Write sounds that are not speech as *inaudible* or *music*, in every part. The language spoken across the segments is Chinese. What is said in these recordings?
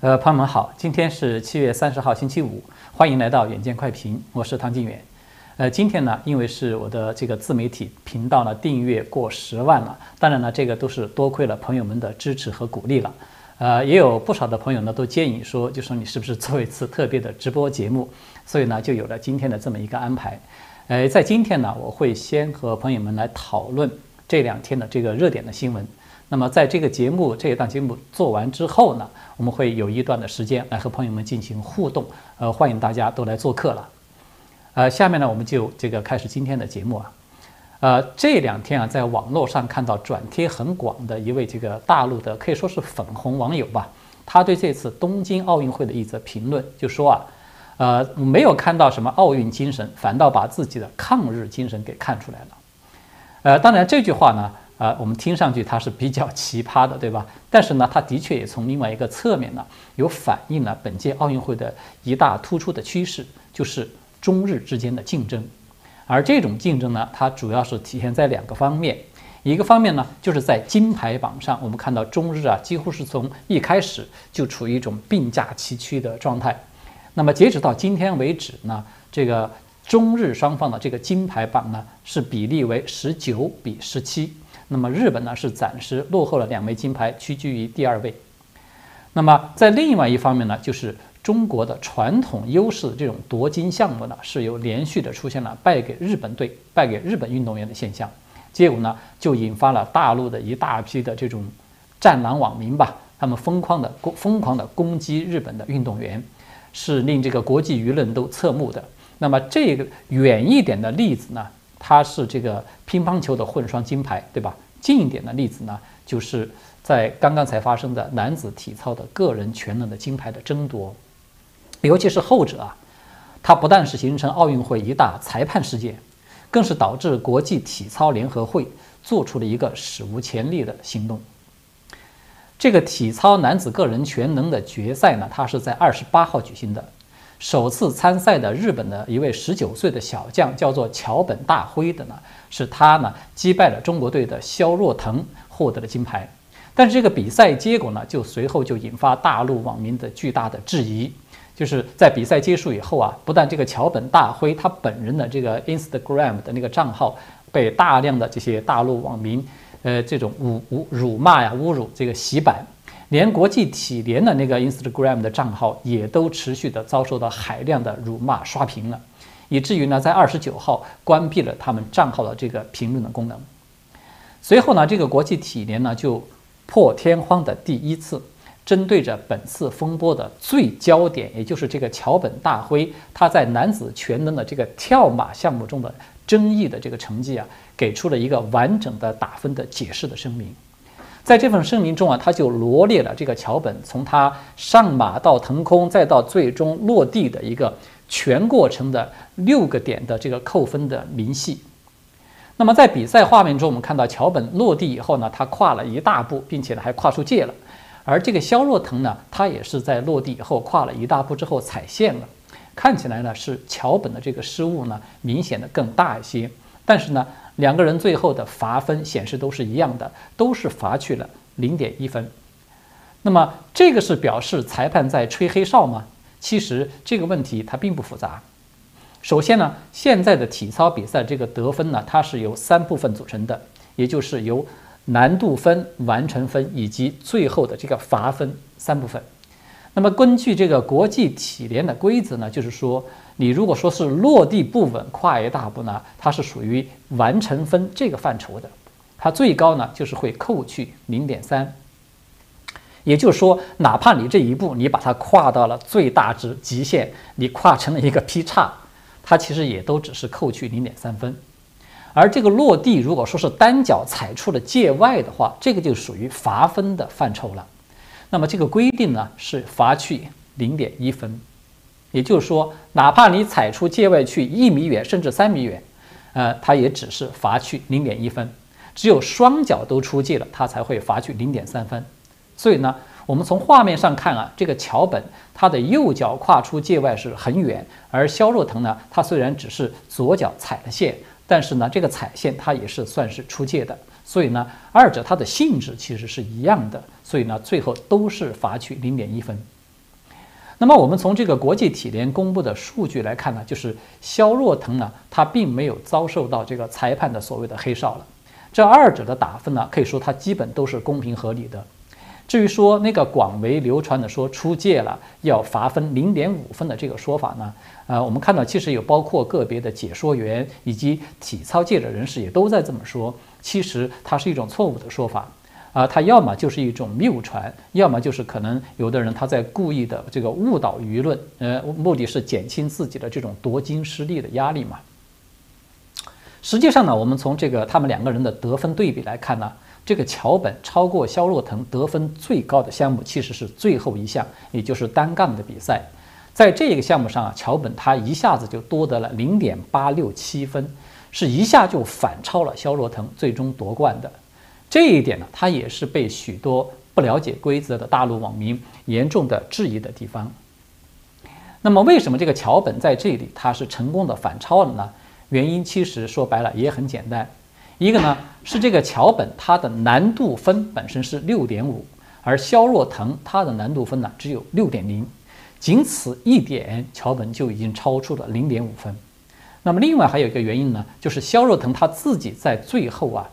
呃，朋友们好，今天是七月三十号，星期五，欢迎来到远见快评，我是唐静远。呃，今天呢，因为是我的这个自媒体频道呢订阅过十万了，当然呢，这个都是多亏了朋友们的支持和鼓励了。呃，也有不少的朋友呢都建议说，就说你是不是做一次特别的直播节目，所以呢，就有了今天的这么一个安排。呃，在今天呢，我会先和朋友们来讨论这两天的这个热点的新闻。那么，在这个节目这一档节目做完之后呢，我们会有一段的时间来和朋友们进行互动，呃，欢迎大家都来做客了。呃，下面呢，我们就这个开始今天的节目啊。呃，这两天啊，在网络上看到转贴很广的一位这个大陆的可以说是粉红网友吧，他对这次东京奥运会的一则评论就说啊，呃，没有看到什么奥运精神，反倒把自己的抗日精神给看出来了。呃，当然这句话呢。啊，我们听上去它是比较奇葩的，对吧？*laughs* 但是呢，它的确也从另外一个侧面呢，有反映了本届奥运会的一大突出的趋势，就是中日之间的竞争。而这种竞争呢，它主要是体现在两个方面。一个方面呢，就是在金牌榜上，我们看到中日啊，几乎是从一开始就处于一种并驾齐驱的状态。那么截止到今天为止呢，这个中日双方的这个金牌榜呢，是比例为十九比十七。那么日本呢是暂时落后了两枚金牌，屈居于第二位。那么在另外一方面呢，就是中国的传统优势这种夺金项目呢，是有连续的出现了败给日本队、败给日本运动员的现象。结果呢，就引发了大陆的一大批的这种战狼网民吧，他们疯狂的攻、疯狂的攻击日本的运动员，是令这个国际舆论都侧目的。那么这个远一点的例子呢？它是这个乒乓球的混双金牌，对吧？近一点的例子呢，就是在刚刚才发生的男子体操的个人全能的金牌的争夺，尤其是后者啊，它不但是形成奥运会一大裁判事件，更是导致国际体操联合会做出了一个史无前例的行动。这个体操男子个人全能的决赛呢，它是在二十八号举行的。首次参赛的日本的一位十九岁的小将叫做桥本大辉的呢，是他呢击败了中国队的肖若腾，获得了金牌。但是这个比赛结果呢，就随后就引发大陆网民的巨大的质疑。就是在比赛结束以后啊，不但这个桥本大辉他本人的这个 Instagram 的那个账号被大量的这些大陆网民，呃，这种侮侮辱骂呀、侮辱这个洗版。连国际体联的那个 Instagram 的账号也都持续的遭受到海量的辱骂刷屏了，以至于呢，在二十九号关闭了他们账号的这个评论的功能。随后呢，这个国际体联呢就破天荒的第一次针对着本次风波的最焦点，也就是这个桥本大辉他在男子全能的这个跳马项目中的争议的这个成绩啊，给出了一个完整的打分的解释的声明。在这份声明中啊，他就罗列了这个桥本从他上马到腾空再到最终落地的一个全过程的六个点的这个扣分的明细。那么在比赛画面中，我们看到桥本落地以后呢，他跨了一大步，并且呢还跨出界了。而这个肖若腾呢，他也是在落地以后跨了一大步之后踩线了。看起来呢是桥本的这个失误呢明显的更大一些，但是呢。两个人最后的罚分显示都是一样的，都是罚去了零点一分。那么这个是表示裁判在吹黑哨吗？其实这个问题它并不复杂。首先呢，现在的体操比赛这个得分呢，它是由三部分组成的，也就是由难度分、完成分以及最后的这个罚分三部分。那么根据这个国际体联的规则呢，就是说。你如果说是落地不稳跨一大步呢，它是属于完成分这个范畴的，它最高呢就是会扣去零点三。也就是说，哪怕你这一步你把它跨到了最大值极限，你跨成了一个劈叉，它其实也都只是扣去零点三分。而这个落地如果说是单脚踩出了界外的话，这个就属于罚分的范畴了。那么这个规定呢是罚去零点一分。也就是说，哪怕你踩出界外去一米远，甚至三米远，呃，它也只是罚去零点一分。只有双脚都出界了，它才会罚去零点三分。所以呢，我们从画面上看啊，这个桥本他的右脚跨出界外是很远，而肖若腾呢，他虽然只是左脚踩了线，但是呢，这个踩线它也是算是出界的。所以呢，二者它的性质其实是一样的。所以呢，最后都是罚去零点一分。那么我们从这个国际体联公布的数据来看呢，就是肖若腾呢，他并没有遭受到这个裁判的所谓的黑哨了。这二者的打分呢，可以说它基本都是公平合理的。至于说那个广为流传的说出界了要罚分零点五分的这个说法呢，呃，我们看到其实有包括个别的解说员以及体操界的人士也都在这么说，其实它是一种错误的说法。啊，它要么就是一种谬传，要么就是可能有的人他在故意的这个误导舆论，呃，目的是减轻自己的这种夺金失利的压力嘛。实际上呢，我们从这个他们两个人的得分对比来看呢，这个桥本超过肖若腾得分最高的项目其实是最后一项，也就是单杠的比赛，在这个项目上啊，桥本他一下子就多得了零点八六七分，是一下就反超了肖若腾，最终夺冠的。这一点呢，它也是被许多不了解规则的大陆网民严重的质疑的地方。那么，为什么这个桥本在这里他是成功的反超了呢？原因其实说白了也很简单，一个呢是这个桥本它的难度分本身是六点五，而肖若腾他的难度分呢只有六点零，仅此一点，桥本就已经超出了零点五分。那么，另外还有一个原因呢，就是肖若腾他自己在最后啊。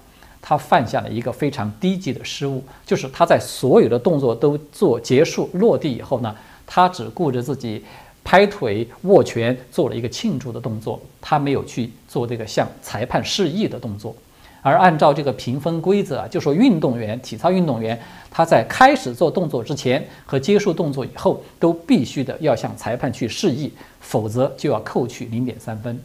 他犯下了一个非常低级的失误，就是他在所有的动作都做结束落地以后呢，他只顾着自己拍腿握拳做了一个庆祝的动作，他没有去做这个向裁判示意的动作。而按照这个评分规则啊，就说运动员体操运动员他在开始做动作之前和结束动作以后都必须的要向裁判去示意，否则就要扣去零点三分。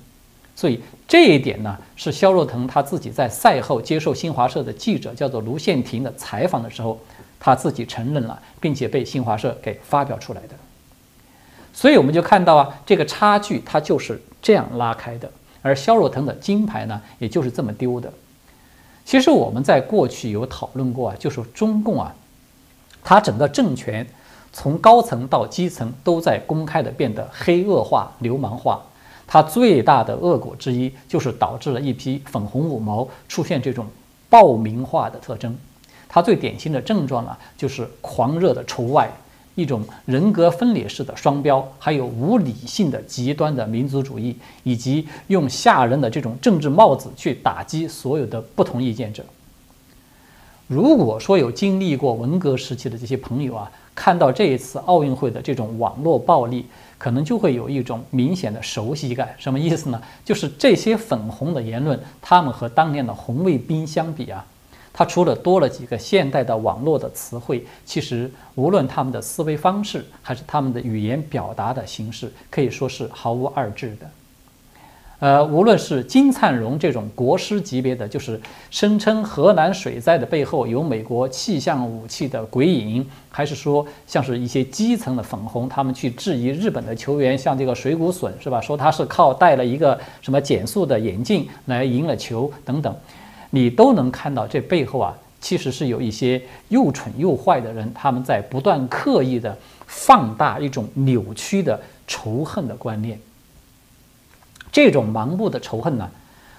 所以这一点呢，是肖若腾他自己在赛后接受新华社的记者叫做卢宪廷的采访的时候，他自己承认了，并且被新华社给发表出来的。所以我们就看到啊，这个差距它就是这样拉开的，而肖若腾的金牌呢，也就是这么丢的。其实我们在过去有讨论过啊，就是中共啊，它整个政权从高层到基层都在公开的变得黑恶化、流氓化。它最大的恶果之一，就是导致了一批粉红五毛出现这种暴民化的特征。它最典型的症状呢，就是狂热的仇外，一种人格分裂式的双标，还有无理性的极端的民族主义，以及用吓人的这种政治帽子去打击所有的不同意见者。如果说有经历过文革时期的这些朋友啊，看到这一次奥运会的这种网络暴力，可能就会有一种明显的熟悉感，什么意思呢？就是这些粉红的言论，他们和当年的红卫兵相比啊，他除了多了几个现代的网络的词汇，其实无论他们的思维方式，还是他们的语言表达的形式，可以说是毫无二致的。呃，无论是金灿荣这种国师级别的，就是声称河南水灾的背后有美国气象武器的鬼影，还是说像是一些基层的粉红，他们去质疑日本的球员，像这个水谷隼是吧？说他是靠戴了一个什么减速的眼镜来赢了球等等，你都能看到这背后啊，其实是有一些又蠢又坏的人，他们在不断刻意的放大一种扭曲的仇恨的观念。这种盲目的仇恨呢，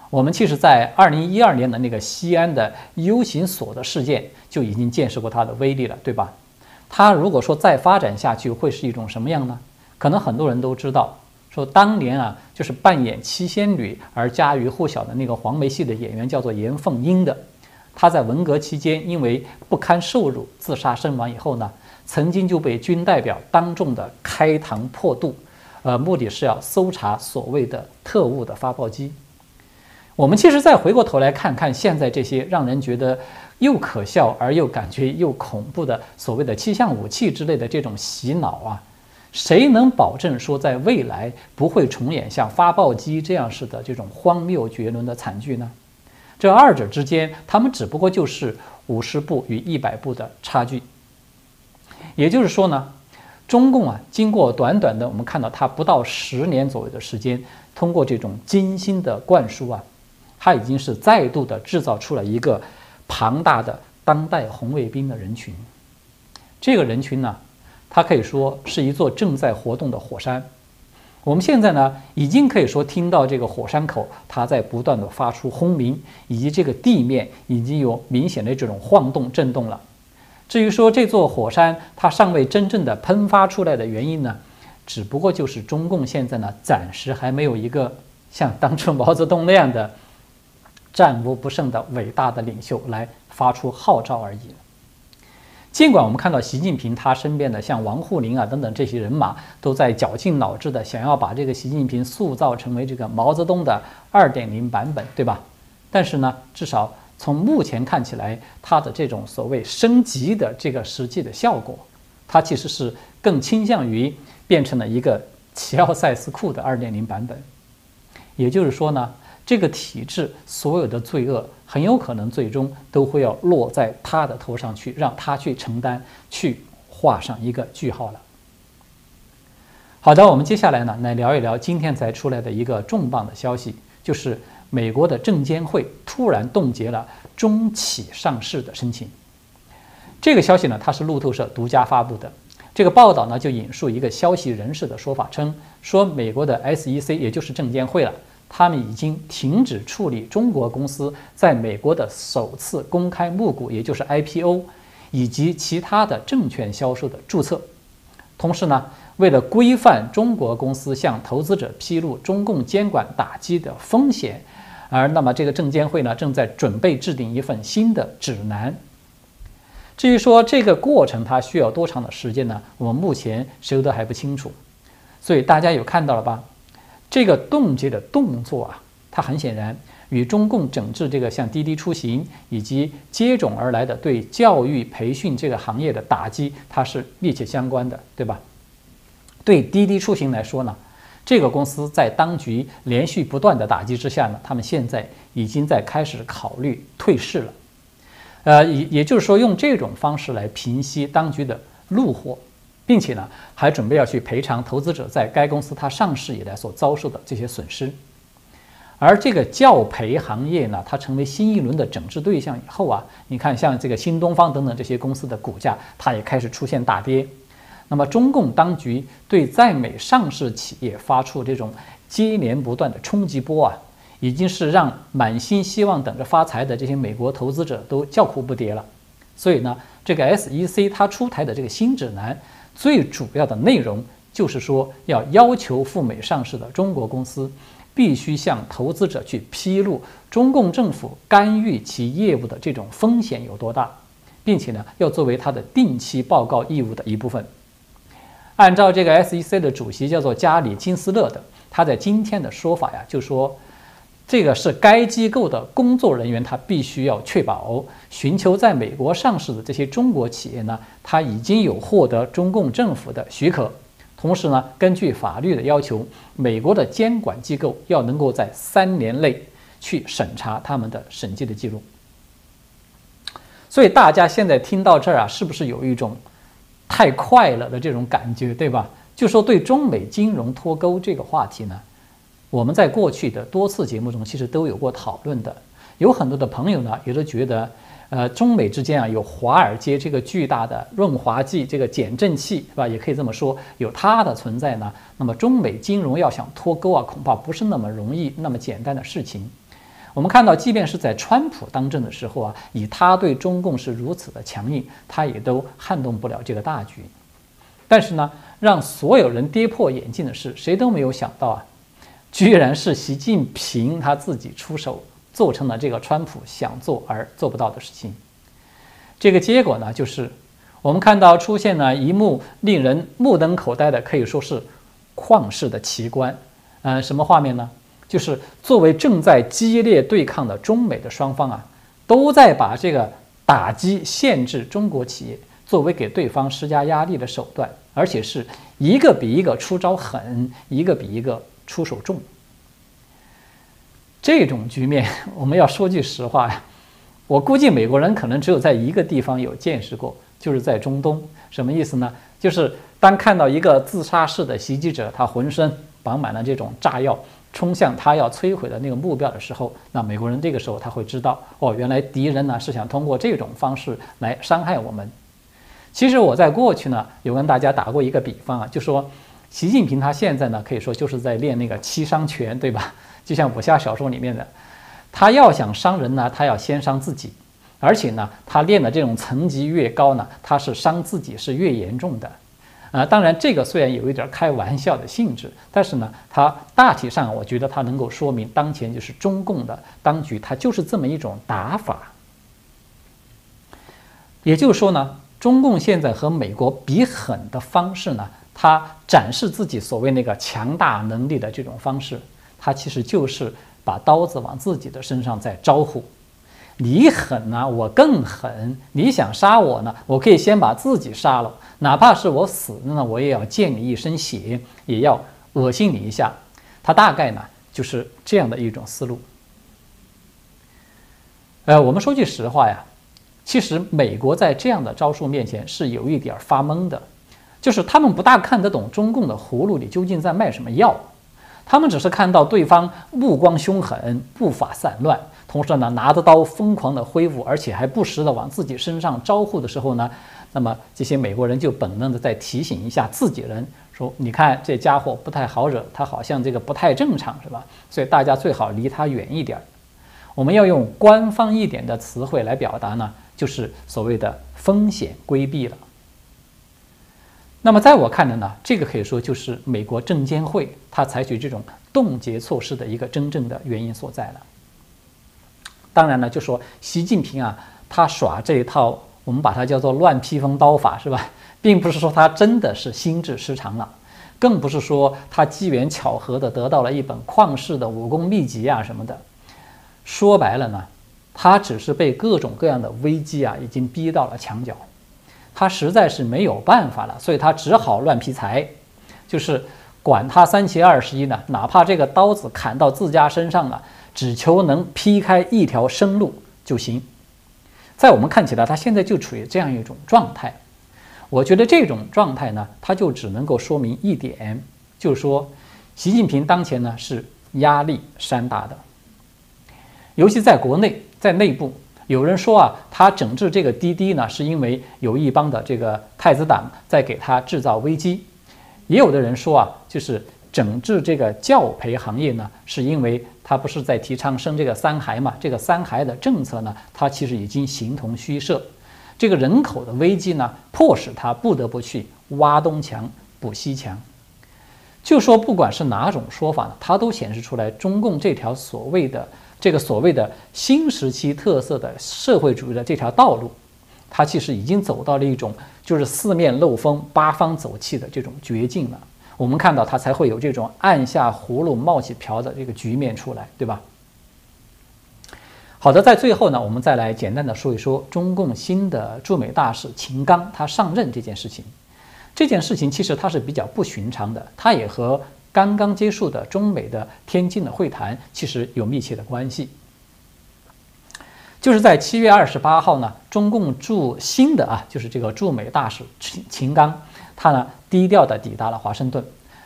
我们其实，在二零一二年的那个西安的 U 型锁的事件就已经见识过它的威力了，对吧？它如果说再发展下去，会是一种什么样呢？可能很多人都知道，说当年啊，就是扮演七仙女而家喻户晓的那个黄梅戏的演员叫做严凤英的，她在文革期间因为不堪受辱自杀身亡以后呢，曾经就被军代表当众的开膛破肚。呃，目的是要搜查所谓的特务的发报机。我们其实再回过头来看看现在这些让人觉得又可笑而又感觉又恐怖的所谓的气象武器之类的这种洗脑啊，谁能保证说在未来不会重演像发报机这样式的这种荒谬绝伦的惨剧呢？这二者之间，他们只不过就是五十步与一百步的差距。也就是说呢。中共啊，经过短短的，我们看到它不到十年左右的时间，通过这种精心的灌输啊，它已经是再度的制造出了一个庞大的当代红卫兵的人群。这个人群呢，它可以说是一座正在活动的火山。我们现在呢，已经可以说听到这个火山口它在不断的发出轰鸣，以及这个地面已经有明显的这种晃动震动了。至于说这座火山它尚未真正的喷发出来的原因呢，只不过就是中共现在呢，暂时还没有一个像当初毛泽东那样的战无不胜的伟大的领袖来发出号召而已。尽管我们看到习近平他身边的像王沪宁啊等等这些人马都在绞尽脑汁的想要把这个习近平塑造成为这个毛泽东的二点零版本，对吧？但是呢，至少从目前看起来，它的这种所谓升级的这个实际的效果，它其实是更倾向于变成了一个齐奥塞斯库的二点零版本。也就是说呢，这个体制所有的罪恶。很有可能最终都会要落在他的头上去，让他去承担，去画上一个句号了。好的，我们接下来呢来聊一聊今天才出来的一个重磅的消息，就是美国的证监会突然冻结了中企上市的申请。这个消息呢，它是路透社独家发布的。这个报道呢就引述一个消息人士的说法称，说美国的 SEC 也就是证监会了。他们已经停止处理中国公司在美国的首次公开募股，也就是 IPO，以及其他的证券销售的注册。同时呢，为了规范中国公司向投资者披露中共监管打击的风险，而那么这个证监会呢，正在准备制定一份新的指南。至于说这个过程它需要多长的时间呢？我们目前谁都还不清楚。所以大家有看到了吧？这个冻结的动作啊，它很显然与中共整治这个像滴滴出行以及接踵而来的对教育培训这个行业的打击，它是密切相关的，对吧？对滴滴出行来说呢，这个公司在当局连续不断的打击之下呢，他们现在已经在开始考虑退市了，呃，也也就是说用这种方式来平息当局的怒火。并且呢，还准备要去赔偿投资者在该公司它上市以来所遭受的这些损失。而这个教培行业呢，它成为新一轮的整治对象以后啊，你看像这个新东方等等这些公司的股价，它也开始出现大跌。那么中共当局对在美上市企业发出这种接连不断的冲击波啊，已经是让满心希望等着发财的这些美国投资者都叫苦不迭了。所以呢，这个 SEC 它出台的这个新指南。最主要的内容就是说，要要求赴美上市的中国公司必须向投资者去披露中共政府干预其业务的这种风险有多大，并且呢，要作为它的定期报告义务的一部分。按照这个 SEC 的主席叫做加里金斯勒的，他在今天的说法呀，就说。这个是该机构的工作人员，他必须要确保寻求在美国上市的这些中国企业呢，他已经有获得中共政府的许可，同时呢，根据法律的要求，美国的监管机构要能够在三年内去审查他们的审计的记录。所以大家现在听到这儿啊，是不是有一种太快了的这种感觉，对吧？就说对中美金融脱钩这个话题呢？我们在过去的多次节目中，其实都有过讨论的。有很多的朋友呢，也都觉得，呃，中美之间啊，有华尔街这个巨大的润滑剂、这个减震器，是吧？也可以这么说，有它的存在呢。那么，中美金融要想脱钩啊，恐怕不是那么容易、那么简单的事情。我们看到，即便是在川普当政的时候啊，以他对中共是如此的强硬，他也都撼动不了这个大局。但是呢，让所有人跌破眼镜的是，谁都没有想到啊。居然是习近平他自己出手做成了这个川普想做而做不到的事情。这个结果呢，就是我们看到出现了一幕令人目瞪口呆的，可以说是旷世的奇观。嗯，什么画面呢？就是作为正在激烈对抗的中美的双方啊，都在把这个打击、限制中国企业作为给对方施加压力的手段，而且是一个比一个出招狠，一个比一个。出手重，这种局面，*laughs* 我们要说句实话呀，我估计美国人可能只有在一个地方有见识过，就是在中东。什么意思呢？就是当看到一个自杀式的袭击者，他浑身绑满了这种炸药，冲向他要摧毁的那个目标的时候，那美国人这个时候他会知道，哦，原来敌人呢是想通过这种方式来伤害我们。其实我在过去呢有跟大家打过一个比方啊，就说。习近平他现在呢，可以说就是在练那个七伤拳，对吧？就像武侠小说里面的，他要想伤人呢，他要先伤自己，而且呢，他练的这种层级越高呢，他是伤自己是越严重的。啊，当然这个虽然有一点开玩笑的性质，但是呢，它大体上我觉得它能够说明当前就是中共的当局，它就是这么一种打法。也就是说呢，中共现在和美国比狠的方式呢，它展示自己所谓那个强大能力的这种方式，它其实就是把刀子往自己的身上在招呼。你狠呢，我更狠。你想杀我呢，我可以先把自己杀了，哪怕是我死了呢，我也要溅你一身血，也要恶心你一下。他大概呢就是这样的一种思路。呃，我们说句实话呀，其实美国在这样的招数面前是有一点发懵的，就是他们不大看得懂中共的葫芦里究竟在卖什么药，他们只是看到对方目光凶狠，步伐散乱。同时呢，拿着刀疯狂的挥舞，而且还不时的往自己身上招呼的时候呢，那么这些美国人就本能的在提醒一下自己人，说：“你看这家伙不太好惹，他好像这个不太正常，是吧？所以大家最好离他远一点。我们要用官方一点的词汇来表达呢，就是所谓的风险规避了。那么在我看来呢，这个可以说就是美国证监会他采取这种冻结措施的一个真正的原因所在了。当然了，就说习近平啊，他耍这一套，我们把它叫做乱披风刀法，是吧？*laughs* 并不是说他真的是心智失常了，更不是说他机缘巧合的得到了一本旷世的武功秘籍啊什么的。说白了呢，他只是被各种各样的危机啊已经逼到了墙角，他实在是没有办法了，所以他只好乱劈柴，就是管他三七二十一呢，哪怕这个刀子砍到自家身上了。只求能劈开一条生路就行，在我们看起来，他现在就处于这样一种状态。我觉得这种状态呢，它就只能够说明一点，就是说，习近平当前呢是压力山大的。尤其在国内，在内部，有人说啊，他整治这个滴滴呢，是因为有一帮的这个太子党在给他制造危机；也有的人说啊，就是整治这个教培行业呢，是因为。他不是在提倡生这个三孩嘛？这个三孩的政策呢，他其实已经形同虚设。这个人口的危机呢，迫使他不得不去挖东墙补西墙。就说不管是哪种说法呢，它都显示出来，中共这条所谓的这个所谓的新时期特色的社会主义的这条道路，它其实已经走到了一种就是四面漏风、八方走气的这种绝境了。我们看到它才会有这种按下葫芦冒起瓢的这个局面出来，对吧？好的，在最后呢，我们再来简单的说一说中共新的驻美大使秦刚他上任这件事情。这件事情其实它是比较不寻常的，它也和刚刚结束的中美的天津的会谈其实有密切的关系。就是在七月二十八号呢，中共驻新的啊，就是这个驻美大使秦秦刚。他呢低调地抵达了华盛顿，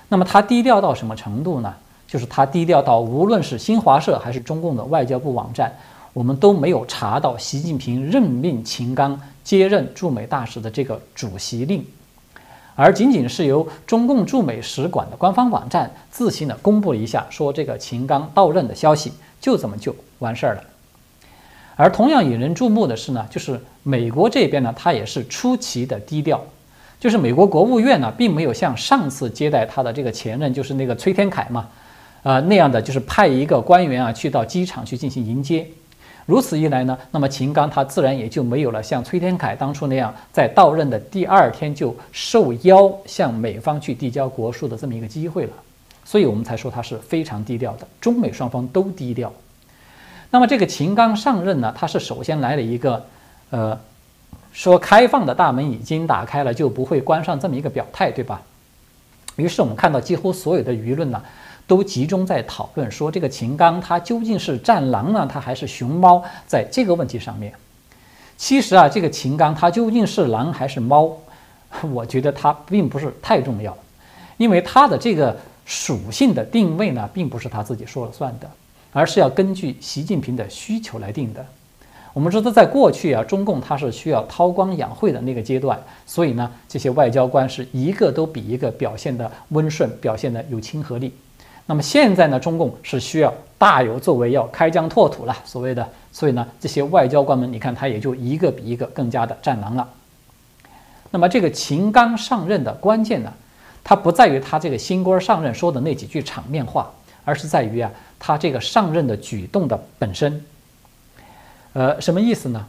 那么他低调到什么程度呢？就是他低调到无论是新华社还是中共的外交部网站，我们都没有查到习近平任命秦刚接任驻美大使的这个主席令，而仅仅是由中共驻美使馆的官方网站自行的公布了一下，说这个秦刚到任的消息，就这么就完事儿了。而同样引人注目的是呢，就是美国这边呢，他也是出奇的低调。就是美国国务院呢，并没有像上次接待他的这个前任，就是那个崔天凯嘛，呃那样的，就是派一个官员啊去到机场去进行迎接。如此一来呢，那么秦刚他自然也就没有了像崔天凯当初那样，在到任的第二天就受邀向美方去递交国书的这么一个机会了。所以我们才说他是非常低调的，中美双方都低调。那么这个秦刚上任呢，他是首先来了一个，呃。说开放的大门已经打开了，就不会关上这么一个表态，对吧？于是我们看到，几乎所有的舆论呢，都集中在讨论说，这个秦刚他究竟是战狼呢，他还是熊猫？在这个问题上面，其实啊，这个秦刚他究竟是狼还是猫？*laughs* 我觉得他并不是太重要，因为他的这个属性的定位呢，并不是他自己说了算的，而是要根据习近平的需求来定的。我们知道，在过去啊，中共它是需要韬光养晦的那个阶段，所以呢，这些外交官是一个都比一个表现的温顺，表现的有亲和力。那么现在呢，中共是需要大有作为，要开疆拓土了，所谓的，所以呢，这些外交官们，你看他也就一个比一个更加的战狼了。那么这个秦刚上任的关键呢，他不在于他这个新官上任说的那几句场面话，而是在于啊，他这个上任的举动的本身。呃，什么意思呢？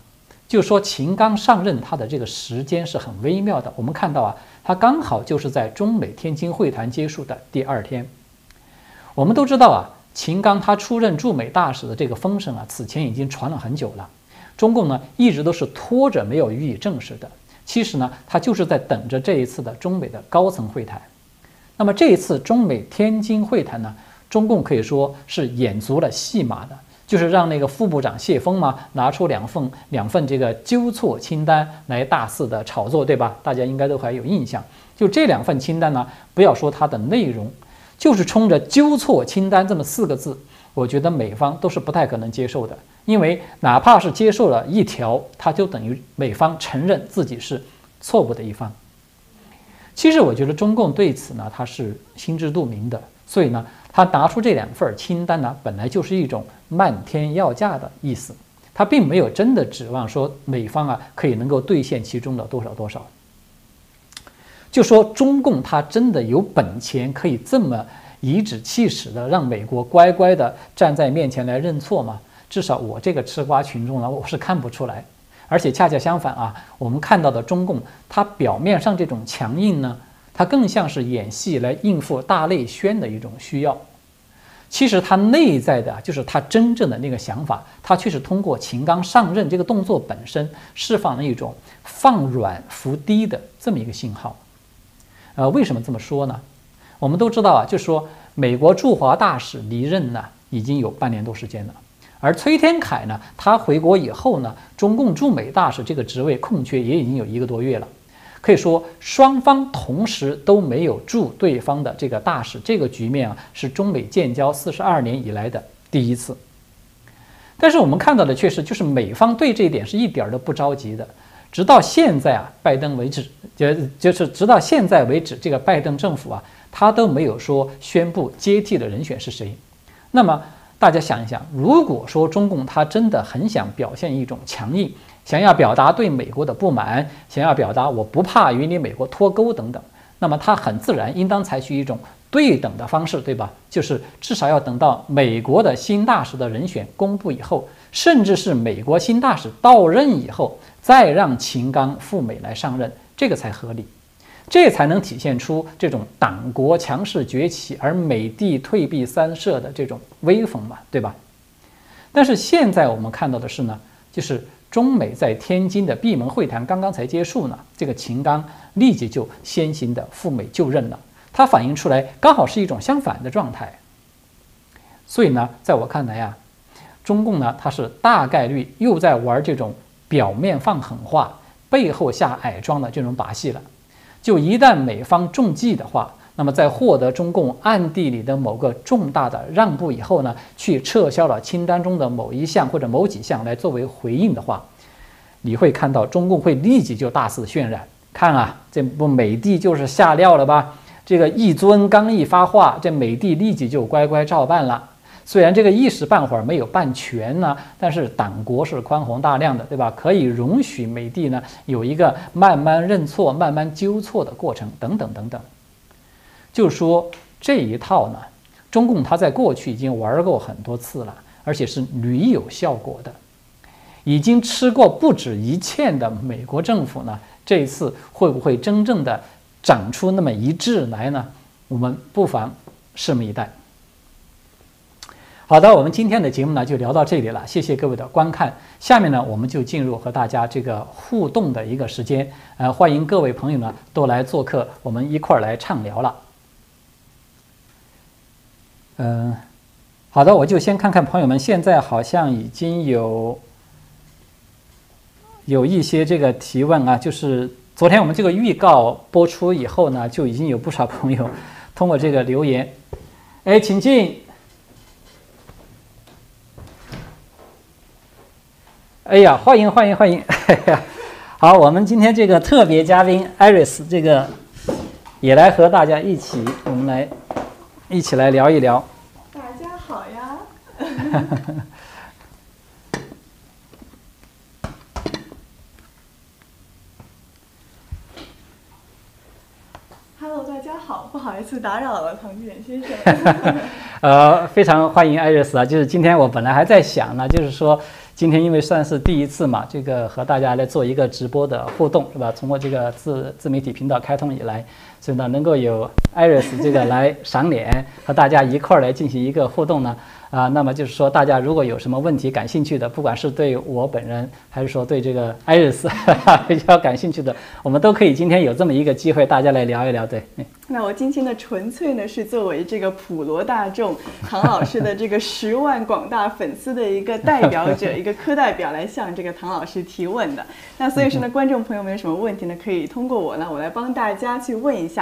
就说秦刚上任，他的这个时间是很微妙的。我们看到啊，他刚好就是在中美天津会谈结束的第二天。我们都知道啊，秦刚他出任驻美大使的这个风声啊，此前已经传了很久了。中共呢，一直都是拖着没有予以证实的。其实呢，他就是在等着这一次的中美的高层会谈。那么这一次中美天津会谈呢，中共可以说是演足了戏码的，就是让那个副部长谢峰嘛，拿出两份两份这个纠错清单来大肆的炒作，对吧？大家应该都还有印象。就这两份清单呢，不要说它的内容，就是冲着纠错清单这么四个字，我觉得美方都是不太可能接受的。因为哪怕是接受了一条，它就等于美方承认自己是错误的一方。其实我觉得中共对此呢，他是心知肚明的，所以呢，他拿出这两份清单呢，本来就是一种漫天要价的意思，他并没有真的指望说美方啊可以能够兑现其中的多少多少。就说中共他真的有本钱可以这么颐指气使的让美国乖乖的站在面前来认错吗？至少我这个吃瓜群众呢，我是看不出来，而且恰恰相反啊，我们看到的中共，它表面上这种强硬呢，它更像是演戏来应付大内宣的一种需要。其实它内在的，就是它真正的那个想法，它却是通过秦刚上任这个动作本身，释放了一种放软扶低的这么一个信号。呃，为什么这么说呢？我们都知道啊，就是说美国驻华大使离任呢，已经有半年多时间了。而崔天凯呢，他回国以后呢，中共驻美大使这个职位空缺也已经有一个多月了，可以说双方同时都没有驻对方的这个大使，这个局面啊，是中美建交四十二年以来的第一次。但是我们看到的却是，就是美方对这一点是一点儿都不着急的，直到现在啊，拜登为止，就就是直到现在为止，这个拜登政府啊，他都没有说宣布接替的人选是谁，那么。大家想一想，如果说中共他真的很想表现一种强硬，想要表达对美国的不满，想要表达我不怕与你美国脱钩等等，那么他很自然应当采取一种对等的方式，对吧？就是至少要等到美国的新大使的人选公布以后，甚至是美国新大使到任以后，再让秦刚赴美来上任，这个才合理。这才能体现出这种党国强势崛起，而美帝退避三舍的这种威风嘛，对吧？但是现在我们看到的是呢，就是中美在天津的闭门会谈刚刚才结束呢，这个秦刚立即就先行的赴美就任了，它反映出来刚好是一种相反的状态。所以呢，在我看来呀，中共呢，它是大概率又在玩这种表面放狠话，背后下矮装的这种把戏了。就一旦美方中计的话，那么在获得中共暗地里的某个重大的让步以后呢，去撤销了清单中的某一项或者某几项来作为回应的话，你会看到中共会立即就大肆渲染，看啊，这不美帝就是下料了吧？这个一尊刚一发话，这美帝立即就乖乖照办了。虽然这个一时半会儿没有办全呢，但是党国是宽宏大量的，对吧？可以容许美帝呢有一个慢慢认错、慢慢纠错的过程，等等等等。就说这一套呢，中共他在过去已经玩过很多次了，而且是屡有效果的，已经吃过不止一堑的美国政府呢，这一次会不会真正的长出那么一智来呢？我们不妨拭目以待。好的，我们今天的节目呢就聊到这里了，谢谢各位的观看。下面呢，我们就进入和大家这个互动的一个时间，呃，欢迎各位朋友呢都来做客，我们一块儿来畅聊了。嗯，好的，我就先看看朋友们，现在好像已经有有一些这个提问啊，就是昨天我们这个预告播出以后呢，就已经有不少朋友通过这个留言，哎，请进。哎呀，欢迎欢迎欢迎！*laughs* 好，我们今天这个特别嘉宾艾瑞斯，这个也来和大家一起，我们来一起来聊一聊。大家好呀！*laughs* 大家好，不好意思打扰了，唐远先生。*laughs* 呃，非常欢迎艾瑞斯啊！就是今天我本来还在想呢，就是说今天因为算是第一次嘛，这个和大家来做一个直播的互动，是吧？通过这个自自媒体频道开通以来，所以呢，能够有 Iris 这个来赏脸，和大家一块儿来进行一个互动呢。啊，那么就是说，大家如果有什么问题感兴趣的，不管是对我本人，还是说对这个艾瑞斯比较感兴趣的，我们都可以今天有这么一个机会，大家来聊一聊。对，那我今天的纯粹呢，是作为这个普罗大众唐老师的这个十万广大粉丝的一个代表者，一个科代表来向这个唐老师提问的。那所以说呢，观众朋友们有什么问题呢，可以通过我呢，我来帮大家去问一下。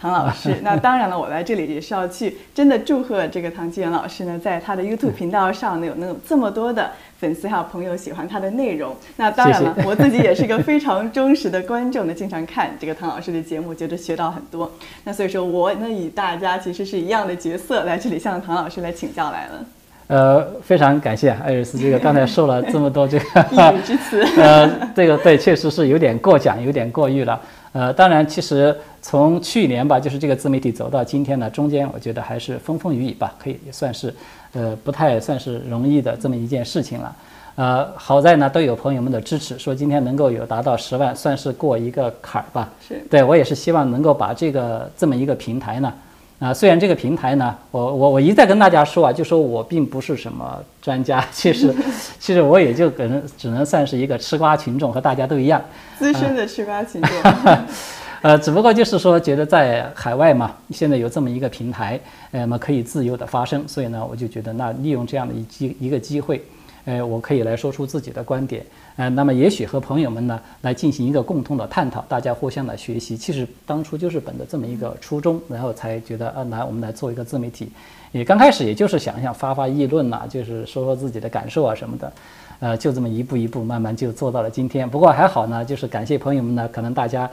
唐老师，*laughs* 那当然了，我来这里也是要去 *laughs* 真的祝贺这个唐基元老师呢，在他的 YouTube *laughs* 频道上呢有能有这么多的粉丝还有朋友喜欢他的内容。那当然了，我自己也是一个非常忠实的观众呢，经常看这个唐老师的节目，觉得学到很多。那所以说，我呢以大家其实是一样的角色，来这里向唐老师来请教来了。呃，非常感谢艾瑞斯，这个刚才说了这么多这个一语之词，呃，这个对，确实是有点过奖，有点过誉了。呃，当然，其实从去年吧，就是这个自媒体走到今天呢，中间我觉得还是风风雨雨吧，可以也算是，呃，不太算是容易的这么一件事情了。呃，好在呢，都有朋友们的支持，说今天能够有达到十万，算是过一个坎儿吧。是，对我也是希望能够把这个这么一个平台呢，啊，虽然这个平台呢，我我我一再跟大家说啊，就说我并不是什么专家，*laughs* 其实 *laughs* 其实我也就可能只能算是一个吃瓜群众，和大家都一样。资深的吃瓜群众，*laughs* 呃，只不过就是说，觉得在海外嘛，现在有这么一个平台，呃，么可以自由的发声，所以呢，我就觉得那利用这样的一机一个机会，呃，我可以来说出自己的观点，呃，那么也许和朋友们呢来进行一个共同的探讨，大家互相的学习。其实当初就是本着这么一个初衷，然后才觉得啊，来我们来做一个自媒体，也刚开始也就是想想发发议论呐，就是说说自己的感受啊什么的。呃，就这么一步一步，慢慢就做到了今天。不过还好呢，就是感谢朋友们呢，可能大家，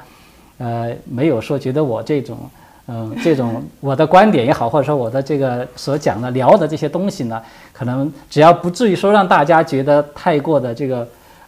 呃，没有说觉得我这种，嗯，这种 *laughs* 我的观点也好，或者说我的这个所讲的聊的这些东西呢，可能只要不至于说让大家觉得太过的这个。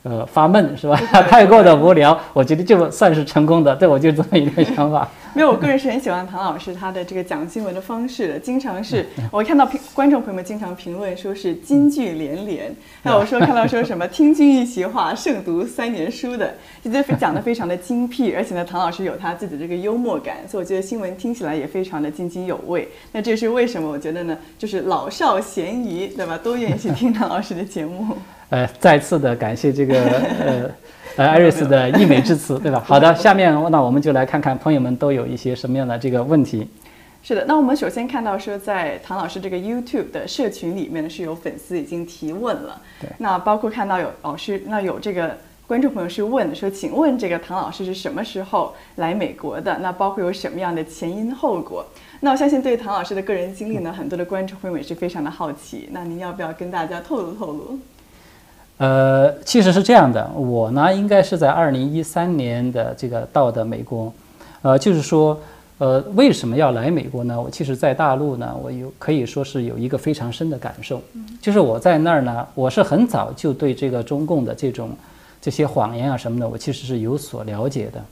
呃，发闷是吧？*laughs* 太过的无聊，我觉得就算是成功的。对我就这么一个想法。*laughs* 没有，我个人是很喜欢唐老师他的这个讲新闻的方式的，经常是 *laughs* 我看到评观众朋友们经常评论说是金句连连，还有说看到说什么听君一席话，胜读三年书的，就觉得讲的非常的精辟，而且呢，唐老师有他自己的这个幽默感，所以我觉得新闻听起来也非常的津津有味。那这是为什么？我觉得呢，就是老少咸宜，对吧？都愿意去听唐老师的节目。呃，再次的感谢这个 *laughs* 呃呃艾瑞斯的溢美之词，*laughs* 对吧？好的，下面那我们就来看看朋友们都有一些什么样的这个问题。是的，那我们首先看到说，在唐老师这个 YouTube 的社群里面呢，是有粉丝已经提问了。对。那包括看到有老师，那有这个观众朋友是问说，请问这个唐老师是什么时候来美国的？那包括有什么样的前因后果？那我相信对唐老师的个人经历呢，*laughs* 很多的观众朋友也是非常的好奇。那您要不要跟大家透露透露？呃，其实是这样的，我呢应该是在二零一三年的这个到的美国，呃，就是说，呃，为什么要来美国呢？我其实，在大陆呢，我有可以说是有一个非常深的感受，就是我在那儿呢，我是很早就对这个中共的这种这些谎言啊什么的，我其实是有所了解的。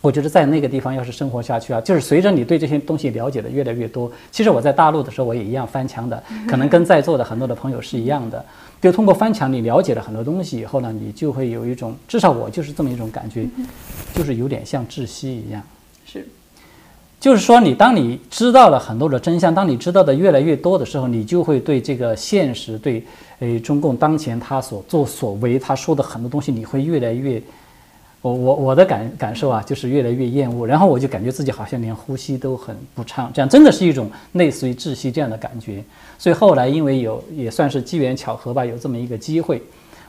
我觉得在那个地方要是生活下去啊，就是随着你对这些东西了解的越来越多，其实我在大陆的时候我也一样翻墙的，可能跟在座的很多的朋友是一样的。就通过翻墙，你了解了很多东西以后呢，你就会有一种，至少我就是这么一种感觉，就是有点像窒息一样。是，就是说，你当你知道了很多的真相，当你知道的越来越多的时候，你就会对这个现实，对，诶，中共当前他所作所为，他说的很多东西，你会越来越。我我我的感感受啊，就是越来越厌恶，然后我就感觉自己好像连呼吸都很不畅，这样真的是一种类似于窒息这样的感觉。所以后来因为有也算是机缘巧合吧，有这么一个机会，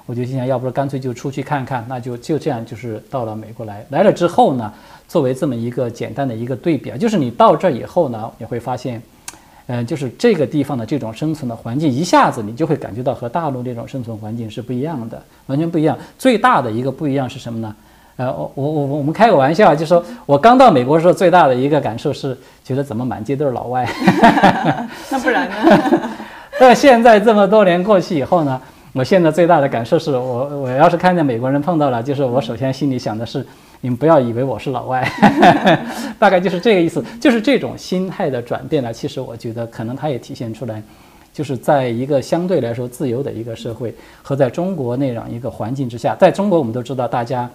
我就心想，要不干脆就出去看看，那就就这样就是到了美国来。来了之后呢，作为这么一个简单的一个对比啊，就是你到这儿以后呢，你会发现，嗯，就是这个地方的这种生存的环境，一下子你就会感觉到和大陆这种生存环境是不一样的，完全不一样。最大的一个不一样是什么呢？呃，我我我我们开个玩笑，就说我刚到美国的时候最大的一个感受是，觉得怎么满街都是老外。*laughs* 那不然呢？*laughs* 那现在这么多年过去以后呢，我现在最大的感受是我我要是看见美国人碰到了，就是我首先心里想的是，你们不要以为我是老外，*laughs* 大概就是这个意思。就是这种心态的转变呢，其实我觉得可能它也体现出来，就是在一个相对来说自由的一个社会和在中国那样一个环境之下，在中国我们都知道，大家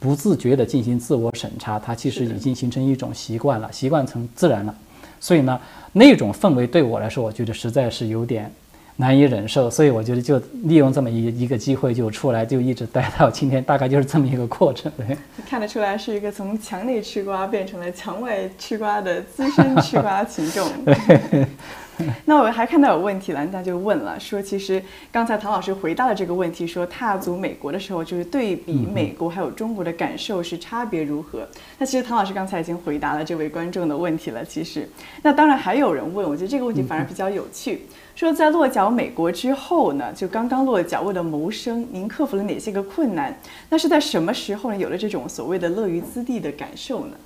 不自觉地进行自我审查，它其实已经形成一种习惯了，习惯成自然了。所以呢，那种氛围对我来说，我觉得实在是有点。难以忍受，所以我觉得就利用这么一一个机会就出来，就一直待到今天，大概就是这么一个过程。*laughs* 看得出来是一个从墙内吃瓜变成了墙外吃瓜的资深吃瓜群众。*laughs* *laughs* 那我还看到有问题了，那就问了，说其实刚才唐老师回答了这个问题，说踏足美国的时候，就是对比美国还有中国的感受是差别如何？那其实唐老师刚才已经回答了这位观众的问题了。其实，那当然还有人问，我觉得这个问题反而比较有趣，说在落脚美国之后呢，就刚刚落脚，为了谋生，您克服了哪些个困难？那是在什么时候呢，有了这种所谓的乐于滋地的感受呢？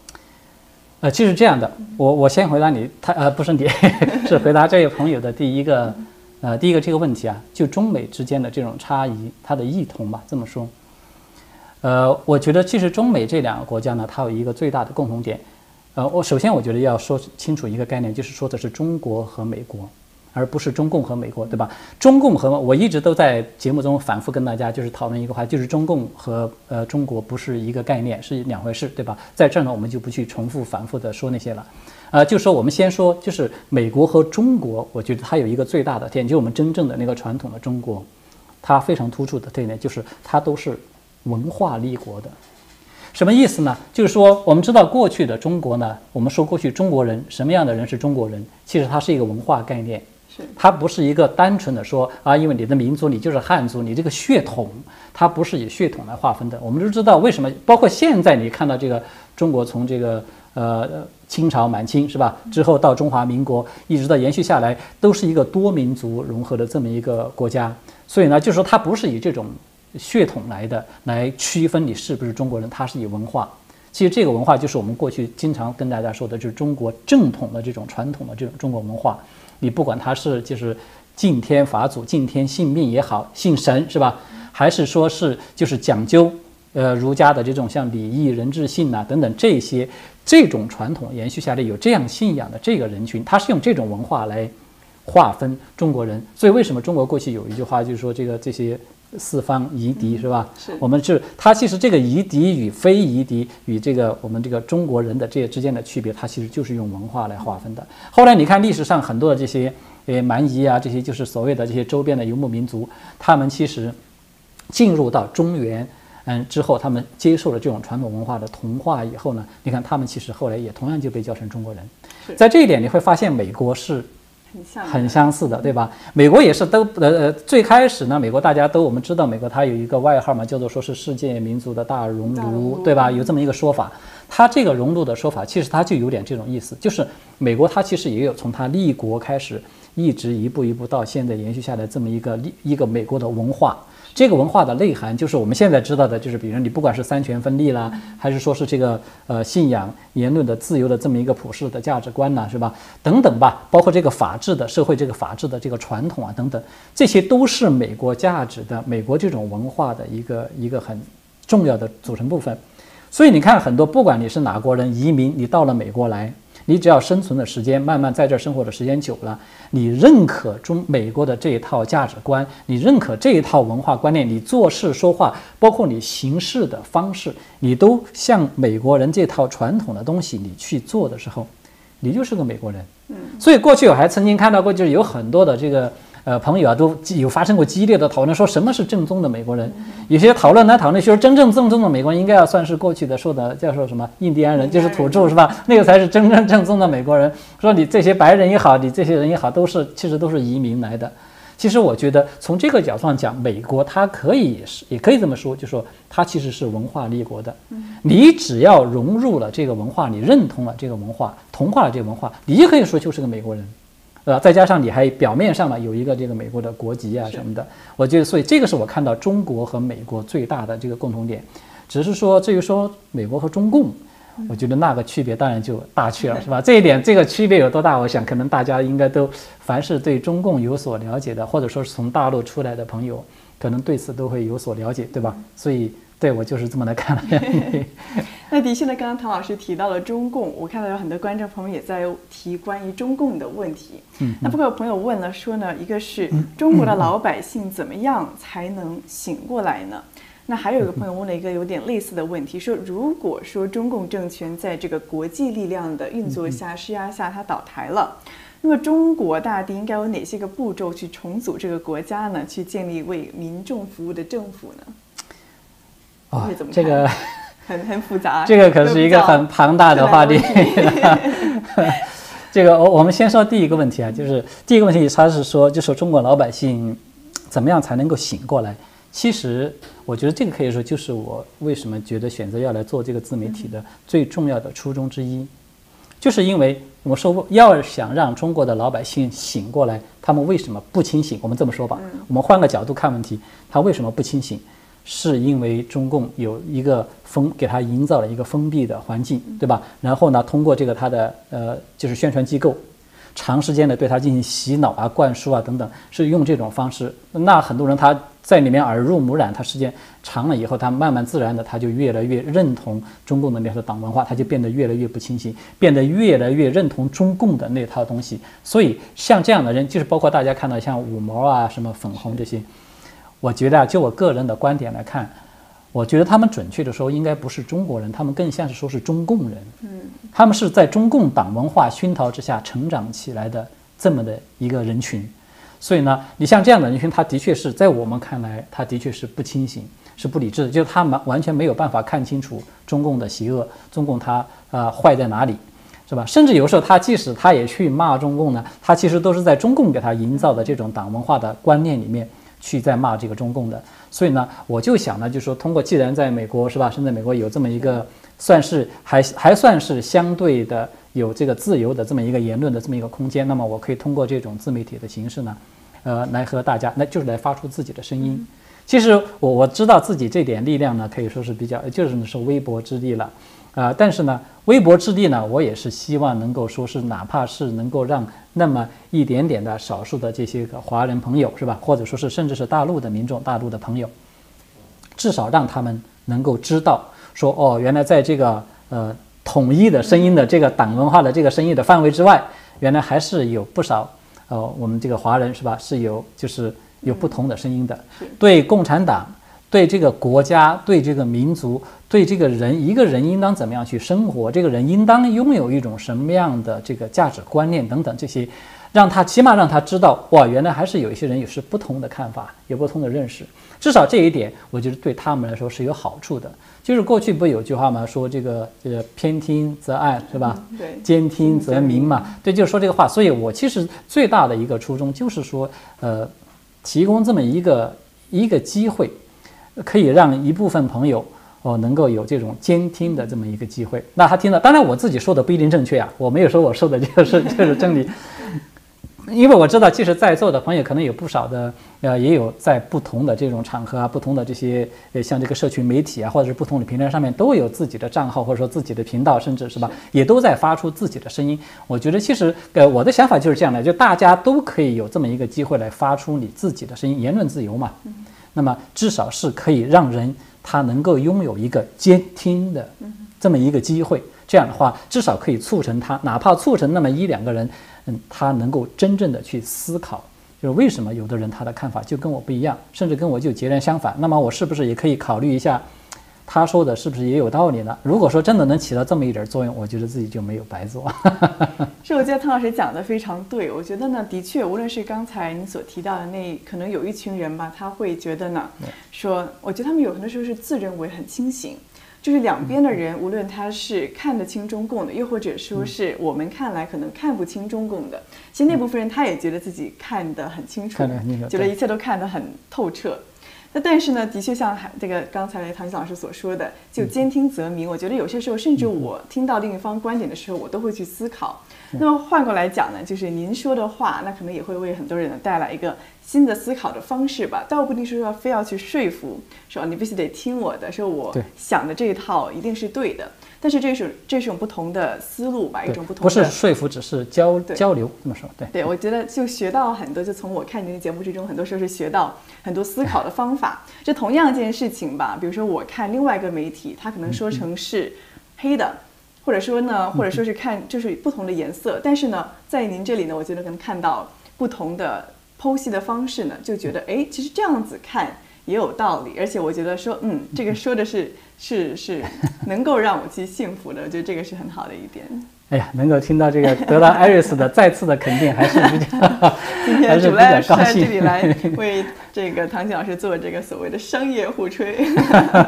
呃，其实这样的，我我先回答你，他呃不是你，*laughs* 是回答这位朋友的第一个，呃第一个这个问题啊，就中美之间的这种差异，它的异同吧，这么说，呃，我觉得其实中美这两个国家呢，它有一个最大的共同点，呃，我首先我觉得要说清楚一个概念，就是说的是中国和美国。而不是中共和美国，对吧？中共和我一直都在节目中反复跟大家就是讨论一个话，就是中共和呃中国不是一个概念，是两回事，对吧？在这儿呢，我们就不去重复反复的说那些了，呃，就说我们先说，就是美国和中国，我觉得它有一个最大的特点，就是我们真正的那个传统的中国，它非常突出的特点就是它都是文化立国的。什么意思呢？就是说，我们知道过去的中国呢，我们说过去中国人什么样的人是中国人，其实它是一个文化概念。它不是一个单纯的说啊，因为你的民族你就是汉族，你这个血统它不是以血统来划分的。我们都知道为什么，包括现在你看到这个中国从这个呃清朝满清是吧，之后到中华民国，一直到延续下来，都是一个多民族融合的这么一个国家。所以呢，就是说它不是以这种血统来的来区分你是不是中国人，它是以文化。其实这个文化就是我们过去经常跟大家说的，就是中国正统的这种传统的这种中国文化。你不管他是就是敬天法祖、敬天信命也好，信神是吧？还是说是就是讲究呃儒家的这种像礼义仁智信呐等等这些这种传统延续下来有这样信仰的这个人群，他是用这种文化来划分中国人。所以为什么中国过去有一句话就是说这个这些。四方夷狄是吧？是我们是它其实这个夷狄与非夷狄与这个我们这个中国人的这些之间的区别，它其实就是用文化来划分的。后来你看历史上很多的这些呃蛮夷啊，这些就是所谓的这些周边的游牧民族，他们其实进入到中原嗯之后，他们接受了这种传统文化的同化以后呢，你看他们其实后来也同样就被叫成中国人。在这一点你会发现美国是。很相似的，对吧？美国也是都呃呃，最开始呢，美国大家都我们知道，美国它有一个外号嘛，叫做说是世界民族的大熔炉，对吧？有这么一个说法。它这个熔炉的说法，其实它就有点这种意思，就是美国它其实也有从它立国开始，一直一步一步到现在延续下来这么一个立一个美国的文化。这个文化的内涵就是我们现在知道的，就是比如你不管是三权分立啦，还是说是这个呃信仰言论的自由的这么一个普世的价值观呐，是吧？等等吧，包括这个法治的社会这个法治的这个传统啊等等，这些都是美国价值的美国这种文化的一个一个很重要的组成部分。所以你看，很多不管你是哪国人移民，你到了美国来。你只要生存的时间慢慢在这儿生活的时间久了，你认可中美国的这一套价值观，你认可这一套文化观念，你做事说话，包括你行事的方式，你都像美国人这套传统的东西，你去做的时候，你就是个美国人。嗯，所以过去我还曾经看到过，就是有很多的这个。呃，朋友啊，都有发生过激烈的讨论，说什么是正宗的美国人？有些讨论来讨论去，说真正正宗的美国人应该要算是过去的说的叫做什么印第安人，就是土著是吧？那个才是真正正宗的美国人。说你这些白人也好，你这些人也好，都是其实都是移民来的。其实我觉得从这个角度上讲，美国它可以是也可以这么说，就说它其实是文化立国的。你只要融入了这个文化，你认同了这个文化，同化了这个文化，你就可以说就是个美国人。对吧？再加上你还表面上呢有一个这个美国的国籍啊什么的，我觉得，所以这个是我看到中国和美国最大的这个共同点。只是说至于说美国和中共，我觉得那个区别当然就大去了，是吧？这一点这个区别有多大？我想可能大家应该都凡是对中共有所了解的，或者说是从大陆出来的朋友，可能对此都会有所了解，对吧？所以。对我就是这么来看的。*laughs* 那的确呢，刚刚唐老师提到了中共，我看到有很多观众朋友也在提关于中共的问题。嗯，那不过有朋友问了，说呢，一个是中国的老百姓怎么样才能醒过来呢？那还有一个朋友问了一个有点类似的问题，说如果说中共政权在这个国际力量的运作下施压下它倒台了，那么中国大地应该有哪些个步骤去重组这个国家呢？去建立为民众服务的政府呢？啊，这个 *laughs* 很很复杂，*laughs* 这个可是一个很庞大的话题。*laughs* 这个我我们先说第一个问题啊，就是第一个问题，他是说，就说中国老百姓怎么样才能够醒过来？其实，我觉得这个可以说就是我为什么觉得选择要来做这个自媒体的最重要的初衷之一，就是因为我说要想让中国的老百姓醒过来，他们为什么不清醒？我们这么说吧，我们换个角度看问题，他为什么不清醒？是因为中共有一个封，给他营造了一个封闭的环境，对吧？然后呢，通过这个他的呃，就是宣传机构。长时间的对他进行洗脑啊、灌输啊等等，是用这种方式。那很多人他在里面耳濡目染，他时间长了以后，他慢慢自然的他就越来越认同中共的那套党文化，他就变得越来越不清醒，变得越来越认同中共的那套东西。所以像这样的人，就是包括大家看到像五毛啊、什么粉红这些，我觉得啊，就我个人的观点来看。我觉得他们准确的说，应该不是中国人，他们更像是说是中共人。嗯，他们是在中共党文化熏陶之下成长起来的这么的一个人群，所以呢，你像这样的人群，他的确是在我们看来，他的确是不清醒，是不理智的，就是他们完全没有办法看清楚中共的邪恶，中共他呃坏在哪里，是吧？甚至有时候他即使他也去骂中共呢，他其实都是在中共给他营造的这种党文化的观念里面去在骂这个中共的。所以呢，我就想呢，就是说，通过既然在美国是吧，现在美国有这么一个算是还还算是相对的有这个自由的这么一个言论的这么一个空间，那么我可以通过这种自媒体的形式呢，呃，来和大家，那就是来发出自己的声音。其实我我知道自己这点力量呢，可以说是比较就是说微薄之力了。啊，但是呢，微薄之力呢，我也是希望能够说是，哪怕是能够让那么一点点的少数的这些个华人朋友，是吧？或者说是甚至是大陆的民众、大陆的朋友，至少让他们能够知道，说哦，原来在这个呃统一的声音的这个党文化的这个声音的范围之外，原来还是有不少呃我们这个华人是吧？是有就是有不同的声音的，对共产党。对这个国家，对这个民族，对这个人，一个人应当怎么样去生活？这个人应当拥有一种什么样的这个价值观念等等这些，让他起码让他知道，哇，原来还是有一些人也是不同的看法，有不同的认识。至少这一点，我觉得对他们来说是有好处的。就是过去不有句话吗？说这个这个偏听则暗，是吧？对，兼听则明嘛。对，就是说这个话。所以我其实最大的一个初衷就是说，呃，提供这么一个一个机会。可以让一部分朋友哦能够有这种监听的这么一个机会。那他听了，当然我自己说的不一定正确啊，我没有说我说的就是 *laughs* 就是真理，因为我知道，即使在座的朋友可能有不少的呃，也有在不同的这种场合啊，不同的这些呃，像这个社群媒体啊，或者是不同的平台上面都有自己的账号或者说自己的频道，甚至是吧，也都在发出自己的声音。我觉得其实呃，我的想法就是这样的，就大家都可以有这么一个机会来发出你自己的声音，言论自由嘛。那么至少是可以让人他能够拥有一个监听的这么一个机会，这样的话至少可以促成他，哪怕促成那么一两个人，嗯，他能够真正的去思考，就是为什么有的人他的看法就跟我不一样，甚至跟我就截然相反，那么我是不是也可以考虑一下？他说的是不是也有道理呢？如果说真的能起到这么一点作用，我觉得自己就没有白做。*laughs* 是，我觉得汤老师讲的非常对。我觉得呢，的确，无论是刚才你所提到的那，可能有一群人吧，他会觉得呢，说，我觉得他们有很多时候是自认为很清醒，就是两边的人，无论他是看得清中共的，又或者说是我们看来可能看不清中共的，其实那部分人他也觉得自己看得很清楚，觉得一切都看得很透彻。那但是呢，的确像这个刚才唐鑫老师所说的，就兼听则明。我觉得有些时候，甚至我听到另一方观点的时候，我都会去思考。那么换过来讲呢，就是您说的话，那可能也会为很多人带来一个新的思考的方式吧。倒不一定是说非要去说服，说你必须得听我的，说我想的这一套一定是对的。但是这是这是种不同的思路吧，一种不同的不是说服，只是交对。交流这么说，对。对，我觉得就学到很多，就从我看您的节目之中，很多时候是学到很多思考的方法。就同样一件事情吧，比如说我看另外一个媒体，他可能说成是黑的，或者说呢，或者说是看就是不同的颜色，但是呢，在您这里呢，我觉得可能看到不同的剖析的方式呢，就觉得哎，其实这样子看也有道理，而且我觉得说，嗯，这个说的是是是能够让我去幸福的，我觉得这个是很好的一点。哎呀，能够听到这个得到艾瑞斯的再次的肯定，还是比较 *laughs* 今天主赖在这里来 *laughs* 为这个唐静老师做这个所谓的商业互吹。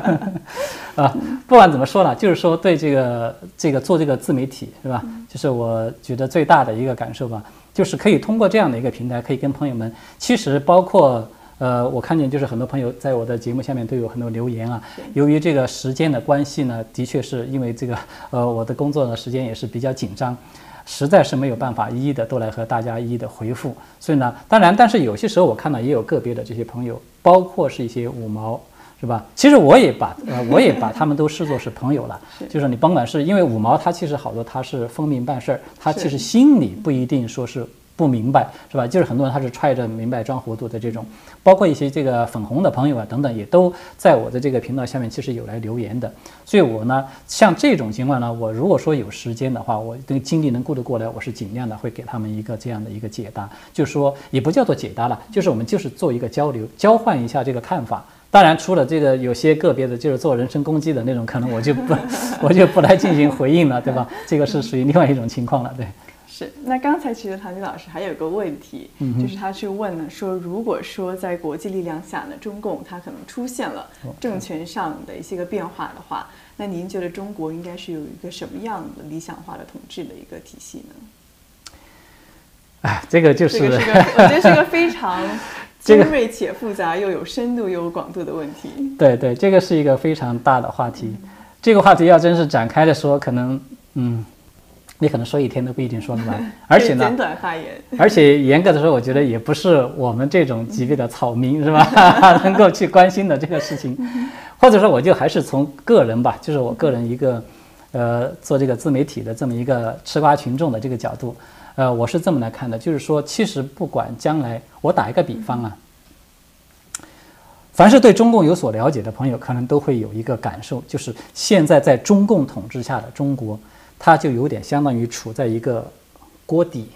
*laughs* 啊。不管怎么说呢，就是说对这个这个做这个自媒体是吧？就是我觉得最大的一个感受吧，就是可以通过这样的一个平台，可以跟朋友们，其实包括。呃，我看见就是很多朋友在我的节目下面都有很多留言啊。由于这个时间的关系呢，的确是因为这个呃我的工作呢时间也是比较紧张，实在是没有办法一一的都来和大家一一的回复。所以呢，当然，但是有些时候我看到也有个别的这些朋友，包括是一些五毛，是吧？其实我也把呃我也把他们都视作是朋友了。就是你甭管是因为五毛，他其实好多他是奉命办事儿，他其实心里不一定说是。不明白是吧？就是很多人他是揣着明白装糊涂的这种，包括一些这个粉红的朋友啊等等，也都在我的这个频道下面其实有来留言的。所以我呢，像这种情况呢，我如果说有时间的话，我这个精力能顾得过来，我是尽量的会给他们一个这样的一个解答，就是说也不叫做解答了，就是我们就是做一个交流，交换一下这个看法。当然，除了这个有些个别的，就是做人身攻击的那种，可能我就不 *laughs* 我就不来进行回应了，对吧？这个是属于另外一种情况了，对。是，那刚才其实唐军老师还有个问题，就是他去问呢，说如果说在国际力量下呢，中共它可能出现了政权上的一些个变化的话，那您觉得中国应该是有一个什么样的理想化的统治的一个体系呢？哎，这个就是这个是个，我觉得是个非常 *laughs* 精锐且复杂又有深度又有广度的问题。对对，这个是一个非常大的话题，这个话题要真是展开的说，可能嗯。你可能说一天都不一定说得完，*laughs* 而且呢，简短发言。*laughs* 而且严格的说，我觉得也不是我们这种级别的草民是吧，*laughs* 能够去关心的这个事情。或者说，我就还是从个人吧，就是我个人一个，呃，做这个自媒体的这么一个吃瓜群众的这个角度，呃，我是这么来看的，就是说，其实不管将来，我打一个比方啊，凡是对中共有所了解的朋友，可能都会有一个感受，就是现在在中共统治下的中国。它就有点相当于处在一个锅底，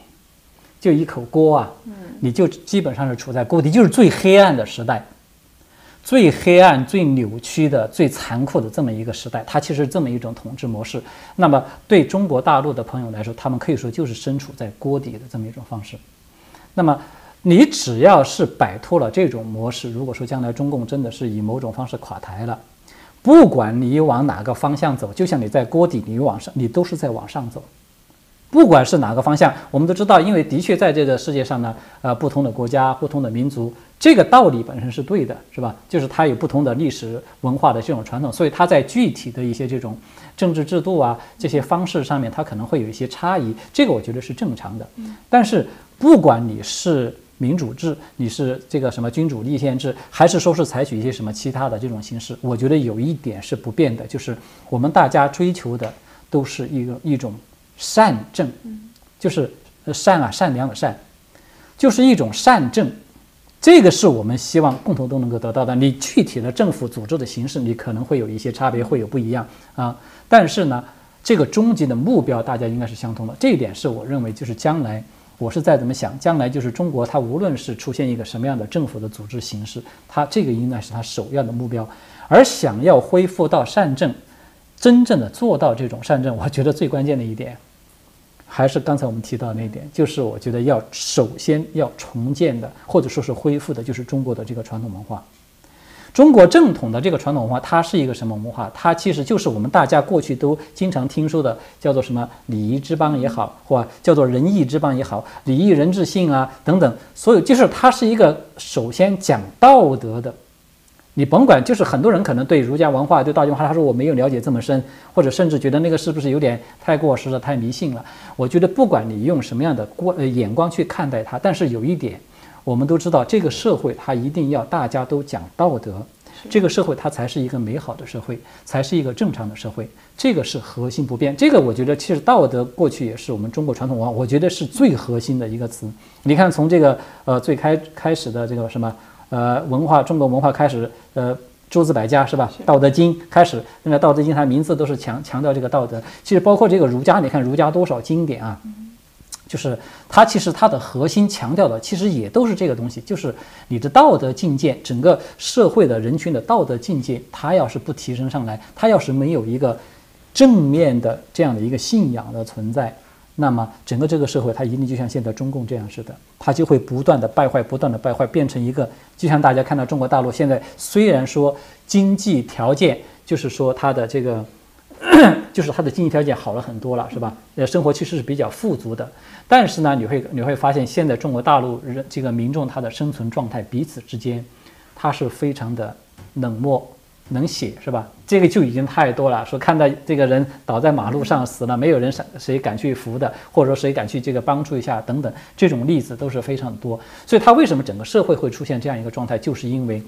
就一口锅啊，你就基本上是处在锅底，就是最黑暗的时代，最黑暗、最扭曲的、最残酷的这么一个时代。它其实这么一种统治模式。那么对中国大陆的朋友来说，他们可以说就是身处在锅底的这么一种方式。那么你只要是摆脱了这种模式，如果说将来中共真的是以某种方式垮台了。不管你往哪个方向走，就像你在锅底，你往上，你都是在往上走。不管是哪个方向，我们都知道，因为的确在这个世界上呢，呃，不同的国家、不同的民族，这个道理本身是对的，是吧？就是它有不同的历史文化的这种传统，所以它在具体的一些这种政治制度啊这些方式上面，它可能会有一些差异，这个我觉得是正常的。但是不管你是。民主制，你是这个什么君主立宪制，还是说是采取一些什么其他的这种形式？我觉得有一点是不变的，就是我们大家追求的都是一个一种善政，就是善啊，善良的善，就是一种善政，这个是我们希望共同都能够得到的。你具体的政府组织的形式，你可能会有一些差别，会有不一样啊。但是呢，这个终极的目标大家应该是相通的。这一点是我认为就是将来。我是在怎么想，将来就是中国，它无论是出现一个什么样的政府的组织形式，它这个应该是它首要的目标。而想要恢复到善政，真正的做到这种善政，我觉得最关键的一点，还是刚才我们提到那一点，就是我觉得要首先要重建的，或者说是恢复的，就是中国的这个传统文化。中国正统的这个传统文化，它是一个什么文化？它其实就是我们大家过去都经常听说的，叫做什么礼仪之邦也好，或叫做仁义之邦也好，礼义仁智信啊等等，所有就是它是一个首先讲道德的。你甭管，就是很多人可能对儒家文化、对道家文化，他说我没有了解这么深，或者甚至觉得那个是不是有点太过时了、太迷信了？我觉得不管你用什么样的光呃眼光去看待它，但是有一点。我们都知道，这个社会它一定要大家都讲道德，这个社会它才是一个美好的社会，才是一个正常的社会。这个是核心不变。这个我觉得其实道德过去也是我们中国传统文化，我觉得是最核心的一个词。你看从这个呃最开开始的这个什么呃文化，中国文化开始呃。诸子百家是吧？道德经开始，那个道德经它名字都是强强调这个道德。其实包括这个儒家，你看儒家多少经典啊，就是它其实它的核心强调的，其实也都是这个东西，就是你的道德境界，整个社会的人群的道德境界，它要是不提升上来，它要是没有一个正面的这样的一个信仰的存在。那么整个这个社会，它一定就像现在中共这样似的，它就会不断的败坏，不断的败坏，变成一个就像大家看到中国大陆现在虽然说经济条件就是说它的这个，就是他的经济条件好了很多了，是吧？呃，生活其实是比较富足的，但是呢，你会你会发现现在中国大陆人这个民众他的生存状态彼此之间，他是非常的冷漠。能写是吧？这个就已经太多了。说看到这个人倒在马路上死了，没有人谁谁敢去扶的，或者说谁敢去这个帮助一下等等，这种例子都是非常多。所以他为什么整个社会会出现这样一个状态，就是因为，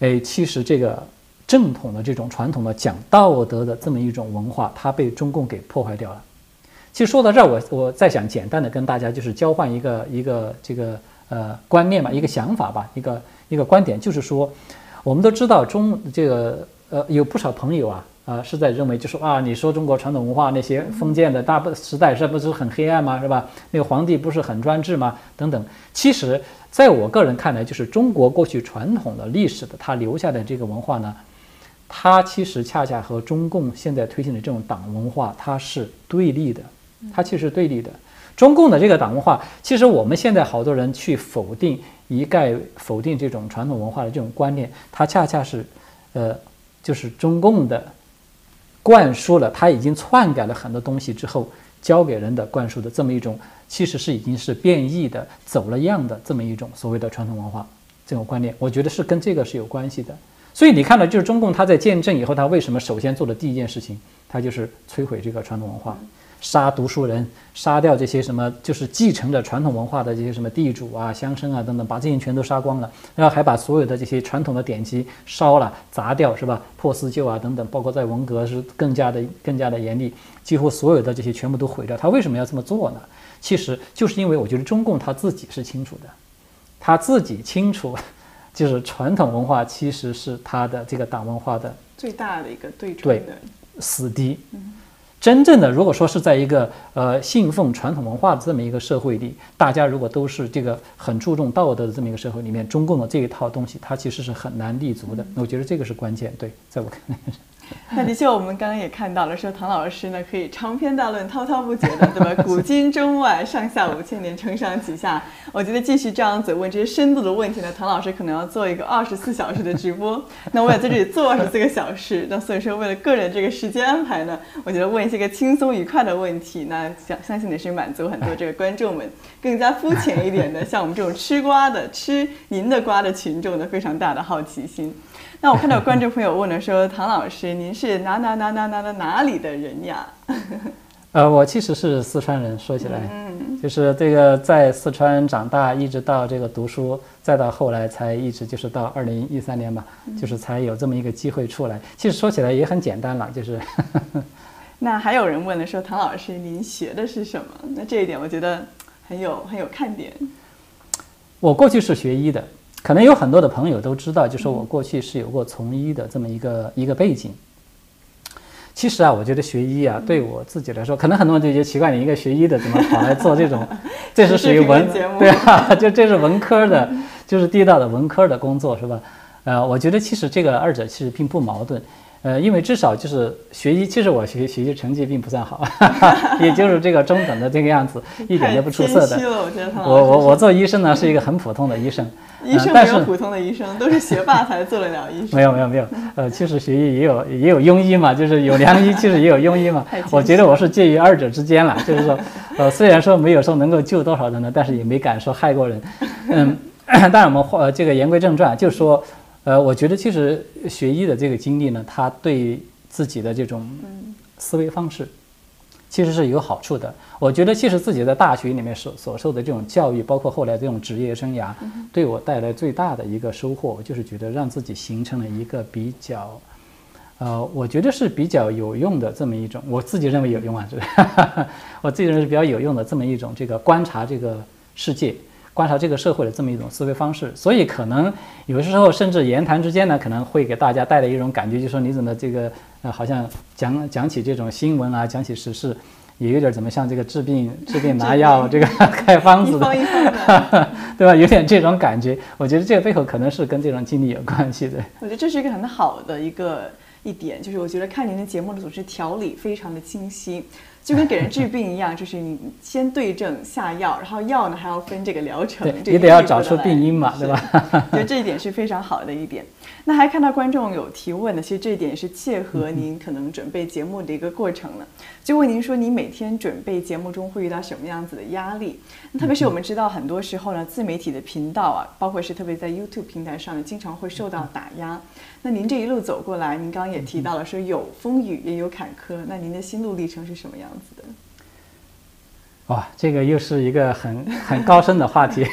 哎，其实这个正统的这种传统的讲道德的这么一种文化，它被中共给破坏掉了。其实说到这儿，我我再想简单的跟大家就是交换一个一个这个呃观念吧，一个想法吧，一个一个观点，就是说。我们都知道中这个呃有不少朋友啊啊是在认为就说啊你说中国传统文化那些封建的大不时代是不是很黑暗吗是吧？那个皇帝不是很专制吗？等等。其实，在我个人看来，就是中国过去传统的历史的它留下的这个文化呢，它其实恰恰和中共现在推行的这种党文化它是对立的，它其实是对立的。中共的这个党文化，其实我们现在好多人去否定。一概否定这种传统文化的这种观念，它恰恰是，呃，就是中共的灌输了，他已经篡改了很多东西之后，教给人的灌输的这么一种，其实是已经是变异的、走了样的这么一种所谓的传统文化这种观念，我觉得是跟这个是有关系的。所以你看到，就是中共他在建政以后，他为什么首先做的第一件事情，他就是摧毁这个传统文化。杀读书人，杀掉这些什么，就是继承着传统文化的这些什么地主啊、乡绅啊等等，把这些全都杀光了，然后还把所有的这些传统的典籍烧了、砸掉，是吧？破四旧啊等等，包括在文革是更加的、更加的严厉，几乎所有的这些全部都毁掉。他为什么要这么做呢？其实就是因为我觉得中共他自己是清楚的，他自己清楚，就是传统文化其实是他的这个党文化的最大的一个对冲的死敌。真正的，如果说是在一个呃信奉传统文化的这么一个社会里，大家如果都是这个很注重道德的这么一个社会里面，中共的这一套东西，它其实是很难立足的。我觉得这个是关键。对，在我看来。*laughs* 那的确，我们刚刚也看到了，说唐老师呢可以长篇大论、滔滔不绝的，对吧？*laughs* 古今中外、上下五千年、承上启下。我觉得继续这样子问这些深度的问题呢，唐老师可能要做一个二十四小时的直播。那我也在这里做二十四个小时。那所以说，为了个人这个时间安排呢，我觉得问一些个轻松愉快的问题，那相相信也是满足很多这个观众们更加肤浅一点的，像我们这种吃瓜的、吃您的瓜的群众的非常大的好奇心。那我看到有观众朋友问了，说唐老师，您是哪哪哪哪哪哪哪里的人呀？*laughs* 呃，我其实是四川人，说起来，嗯就是这个在四川长大，一直到这个读书，再到后来才一直就是到二零一三年吧，就是才有这么一个机会出来。其实说起来也很简单了，就是。*laughs* 那还有人问了，说唐老师，您学的是什么？那这一点我觉得很有很有看点。我过去是学医的。可能有很多的朋友都知道，就说我过去是有过从医的这么一个一个背景。其实啊，我觉得学医啊，对我自己来说，可能很多人就觉得奇怪，你一个学医的怎么跑来做这种？*laughs* 这是属于文 *laughs* 对啊，就这是文科的，就是地道的文科的工作是吧？呃，我觉得其实这个二者其实并不矛盾。呃，因为至少就是学医，其实我学学习成绩并不算好，也就是这个中等的这个样子，一点都不出色的。我我我做医生呢，是一个很普通的医生。*laughs* 医生没有普通的医生，都是学霸才做得了医生。没有没有没有，呃，其实学医也有也有庸医嘛，就是有良医，其实也有庸医嘛。*laughs* 我觉得我是介于二者之间了，就是说，呃，虽然说没有说能够救多少人呢，但是也没敢说害过人。嗯，*coughs* 当然我们话这个言归正传，就说。呃，我觉得其实学医的这个经历呢，他对自己的这种思维方式，其实是有好处的。我觉得其实自己在大学里面所所受的这种教育，包括后来这种职业生涯，对我带来最大的一个收获，就是觉得让自己形成了一个比较，呃，我觉得是比较有用的这么一种，我自己认为有用啊，是吧？*laughs* 我自己认为是比较有用的这么一种这个观察这个世界。观察这个社会的这么一种思维方式，所以可能有时候甚至言谈之间呢，可能会给大家带来一种感觉，就是说你怎么这个呃，好像讲讲起这种新闻啊，讲起时事，也有点怎么像这个治病 *laughs* 治病拿药这个 *laughs* 开方子的，*laughs* 对吧？有点这种感觉。我觉得这个背后可能是跟这种经历有关系的。我觉得这是一个很好的一个一点，就是我觉得看您的节目的组织条理非常的清晰。就跟给人治病一样，就是你先对症下药，然后药呢还要分这个疗程，也得要找出病因嘛，对吧？*laughs* 觉得这一点是非常好的一点。那还看到观众有提问的，其实这一点是切合您可能准备节目的一个过程了。就问您说，你每天准备节目中会遇到什么样子的压力？特别是我们知道，很多时候呢，自媒体的频道啊，包括是特别在 YouTube 平台上呢，经常会受到打压。那您这一路走过来，您刚刚也提到了说有风雨也有坎坷，那您的心路历程是什么样子的？哇，这个又是一个很 *laughs* 很高深的话题。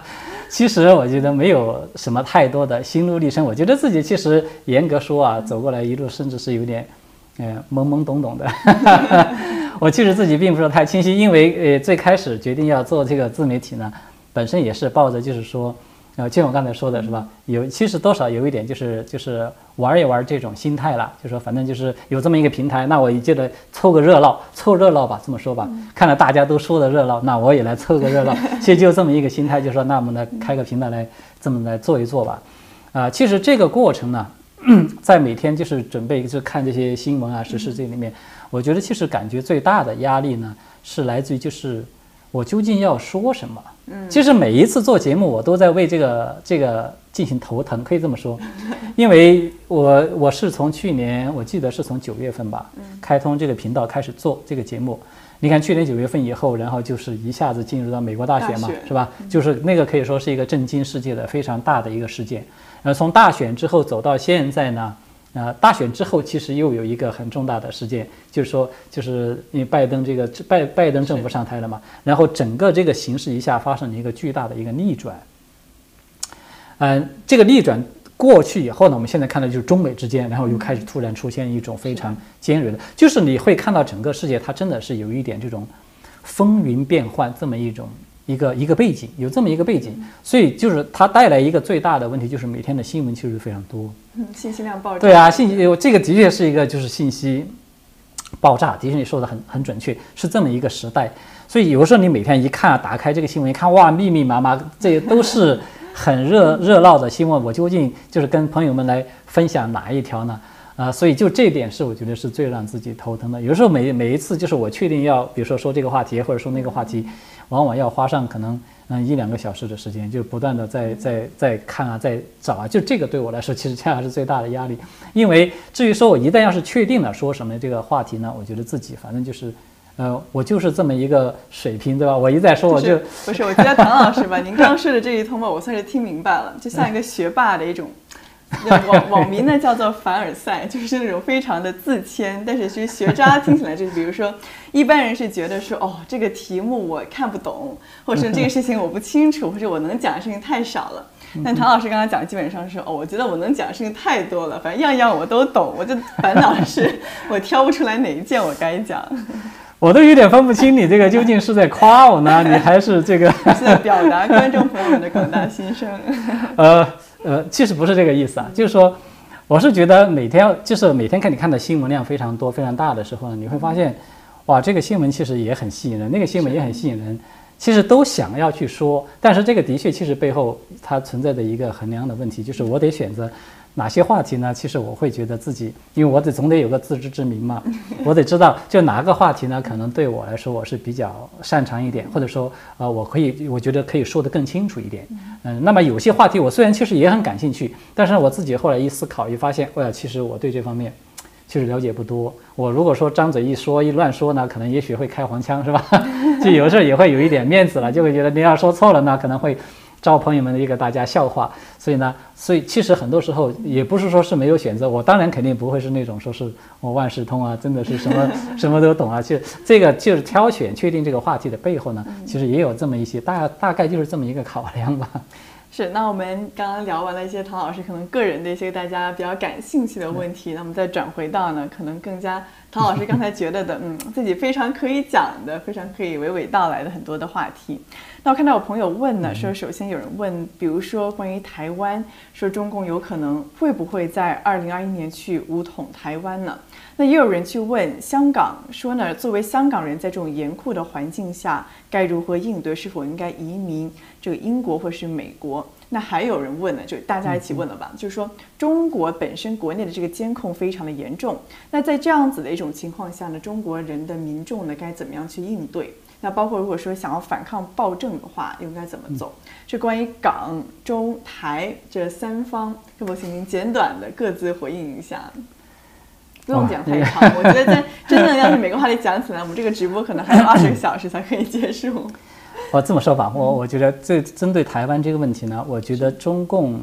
*laughs* 其实我觉得没有什么太多的心路历程，我觉得自己其实严格说啊，走过来一路甚至是有点，呃，懵懵懂懂的。*laughs* 我其实自己并不是太清晰，因为呃，最开始决定要做这个自媒体呢，本身也是抱着就是说。呃，就像我刚才说的是吧？有其实多少有一点就是就是玩一玩这种心态了，就说反正就是有这么一个平台，那我记得凑个热闹，凑热闹吧，这么说吧。看了大家都说的热闹，那我也来凑个热闹。其实就这么一个心态，就说那我们来开个平台来这么来做一做吧。啊，其实这个过程呢，*clears throat* 在每天就是准备就看这些新闻啊、时事这里面，我觉得其实感觉最大的压力呢，是来自于就是我究竟要说什么。嗯，其实每一次做节目，我都在为这个这个进行头疼，可以这么说，因为我我是从去年，我记得是从九月份吧，开通这个频道开始做这个节目。你看去年九月份以后，然后就是一下子进入到美国大选嘛，是吧？就是那个可以说是一个震惊世界的非常大的一个事件。然后，从大选之后走到现在呢。啊，大选之后其实又有一个很重大的事件，就是说，就是因为拜登这个拜拜登政府上台了嘛，然后整个这个形势一下发生了一个巨大的一个逆转。嗯，这个逆转过去以后呢，我们现在看到就是中美之间，然后又开始突然出现一种非常尖锐的，就是你会看到整个世界它真的是有一点这种风云变幻这么一种。一个一个背景，有这么一个背景，所以就是它带来一个最大的问题，就是每天的新闻其实非常多，嗯，信息量爆炸。对啊，信息这个的确是一个就是信息爆炸，的确你说的很很准确，是这么一个时代。所以有时候你每天一看，打开这个新闻一看，哇，密密麻麻，这都是很热 *laughs* 热闹的新闻。我究竟就是跟朋友们来分享哪一条呢？啊，所以就这点是我觉得是最让自己头疼的。有时候每每一次就是我确定要，比如说说这个话题，或者说那个话题。往往要花上可能嗯一两个小时的时间，就不断的在在在看啊，在找啊，就这个对我来说其实恰恰是最大的压力。因为至于说我一旦要是确定了说什么这个话题呢，我觉得自己反正就是，呃，我就是这么一个水平，对吧？我一再说我就不是，我觉得唐老师吧，您刚刚说的这一通吧，我算是听明白了，就像一个学霸的一种。*laughs* 网网名呢叫做凡尔赛，就是那种非常的自谦，但是其实学渣听起来就是，比如说一般人是觉得说，哦，这个题目我看不懂，或者是这个事情我不清楚，或者我能讲的事情太少了。*laughs* 但唐老师刚才讲基本上是，哦，我觉得我能讲的事情太多了，反正样样我都懂，我就烦恼的是我挑不出来哪一件我该讲。*laughs* 我都有点分不清你这个究竟是在夸我呢，你还是这个是在表达观众朋友们的广大心声。呃。呃，其实不是这个意思啊，就是说，我是觉得每天就是每天看你看的新闻量非常多、非常大的时候呢，你会发现，哇，这个新闻其实也很吸引人，那个新闻也很吸引人，其实都想要去说，但是这个的确其实背后它存在的一个衡量的问题，就是我得选择。哪些话题呢？其实我会觉得自己，因为我得总得有个自知之明嘛，*laughs* 我得知道就哪个话题呢，可能对我来说我是比较擅长一点，或者说呃，我可以，我觉得可以说得更清楚一点。嗯，那么有些话题我虽然其实也很感兴趣，但是我自己后来一思考一发现，哎呀，其实我对这方面其实了解不多。我如果说张嘴一说一乱说呢，可能也许会开黄腔是吧？*laughs* 就有时候也会有一点面子了，就会觉得你要说错了呢，可能会。招朋友们的一个大家笑话。所以呢，所以其实很多时候也不是说是没有选择，我当然肯定不会是那种说是我万事通啊，真的是什么 *laughs* 什么都懂啊。就这个就是挑选确定这个话题的背后呢，其实也有这么一些大大概就是这么一个考量吧。*laughs* 是，那我们刚刚聊完了一些唐老师可能个人的一些大家比较感兴趣的问题，那我们再转回到呢，可能更加唐老师刚才觉得的，嗯，自己非常可以讲的，非常可以娓娓道来的很多的话题。那我看到有朋友问呢，说首先有人问，比如说关于台湾，说中共有可能会不会在二零二一年去武统台湾呢？那也有人去问香港，说呢，作为香港人，在这种严酷的环境下，该如何应对？是否应该移民这个英国或是美国？那还有人问呢，就大家一起问了吧，就是说中国本身国内的这个监控非常的严重，那在这样子的一种情况下呢，中国人的民众呢该怎么样去应对？那包括如果说想要反抗暴政的话，应该怎么走？是关于港、中、台这三方，可否请您简短的各自回应一下？不用讲太长，我觉得在 *laughs* 真的要是每个话题讲起来，我们这个直播可能还有二十个小时才可以结束。*laughs* 哦，这么说吧，我我觉得这针对台湾这个问题呢，我觉得中共，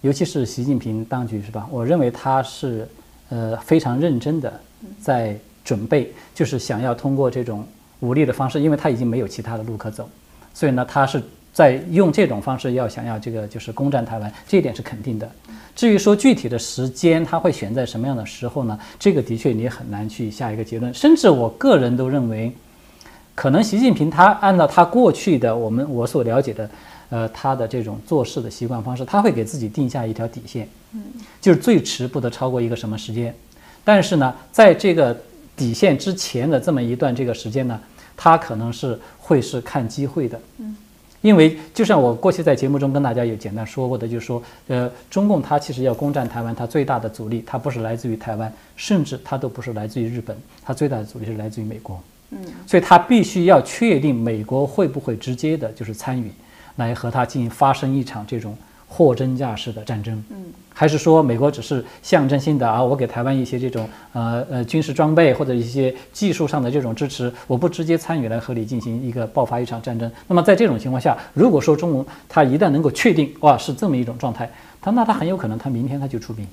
尤其是习近平当局是吧？我认为他是呃非常认真的在准备，就是想要通过这种武力的方式，因为他已经没有其他的路可走，所以呢，他是在用这种方式要想要这个就是攻占台湾，这一点是肯定的。至于说具体的时间，他会选在什么样的时候呢？这个的确你很难去下一个结论。甚至我个人都认为，可能习近平他按照他过去的我们我所了解的，呃，他的这种做事的习惯方式，他会给自己定下一条底线，嗯，就是最迟不得超过一个什么时间。但是呢，在这个底线之前的这么一段这个时间呢，他可能是会是看机会的，嗯。因为就像我过去在节目中跟大家有简单说过的，就是说，呃，中共它其实要攻占台湾，它最大的阻力它不是来自于台湾，甚至它都不是来自于日本，它最大的阻力是来自于美国。嗯，所以它必须要确定美国会不会直接的就是参与，来和它进行发生一场这种货真价实的战争。嗯。还是说美国只是象征性的啊？我给台湾一些这种呃呃军事装备或者一些技术上的这种支持，我不直接参与来和你进行一个爆发一场战争。那么在这种情况下，如果说中国他一旦能够确定哇是这么一种状态，他那他很有可能他明天他就出兵，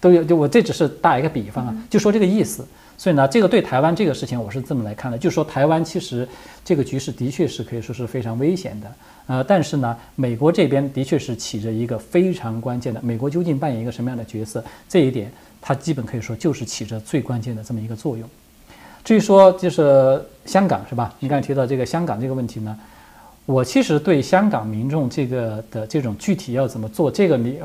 都有就我这只是打一个比方啊，就说这个意思。所以呢，这个对台湾这个事情我是这么来看的，就说台湾其实这个局势的确是可以说是非常危险的。呃，但是呢，美国这边的确是起着一个非常关键的。美国究竟扮演一个什么样的角色？这一点，它基本可以说就是起着最关键的这么一个作用。至于说就是香港是吧？你刚才提到这个香港这个问题呢，我其实对香港民众这个的这种具体要怎么做，这个你，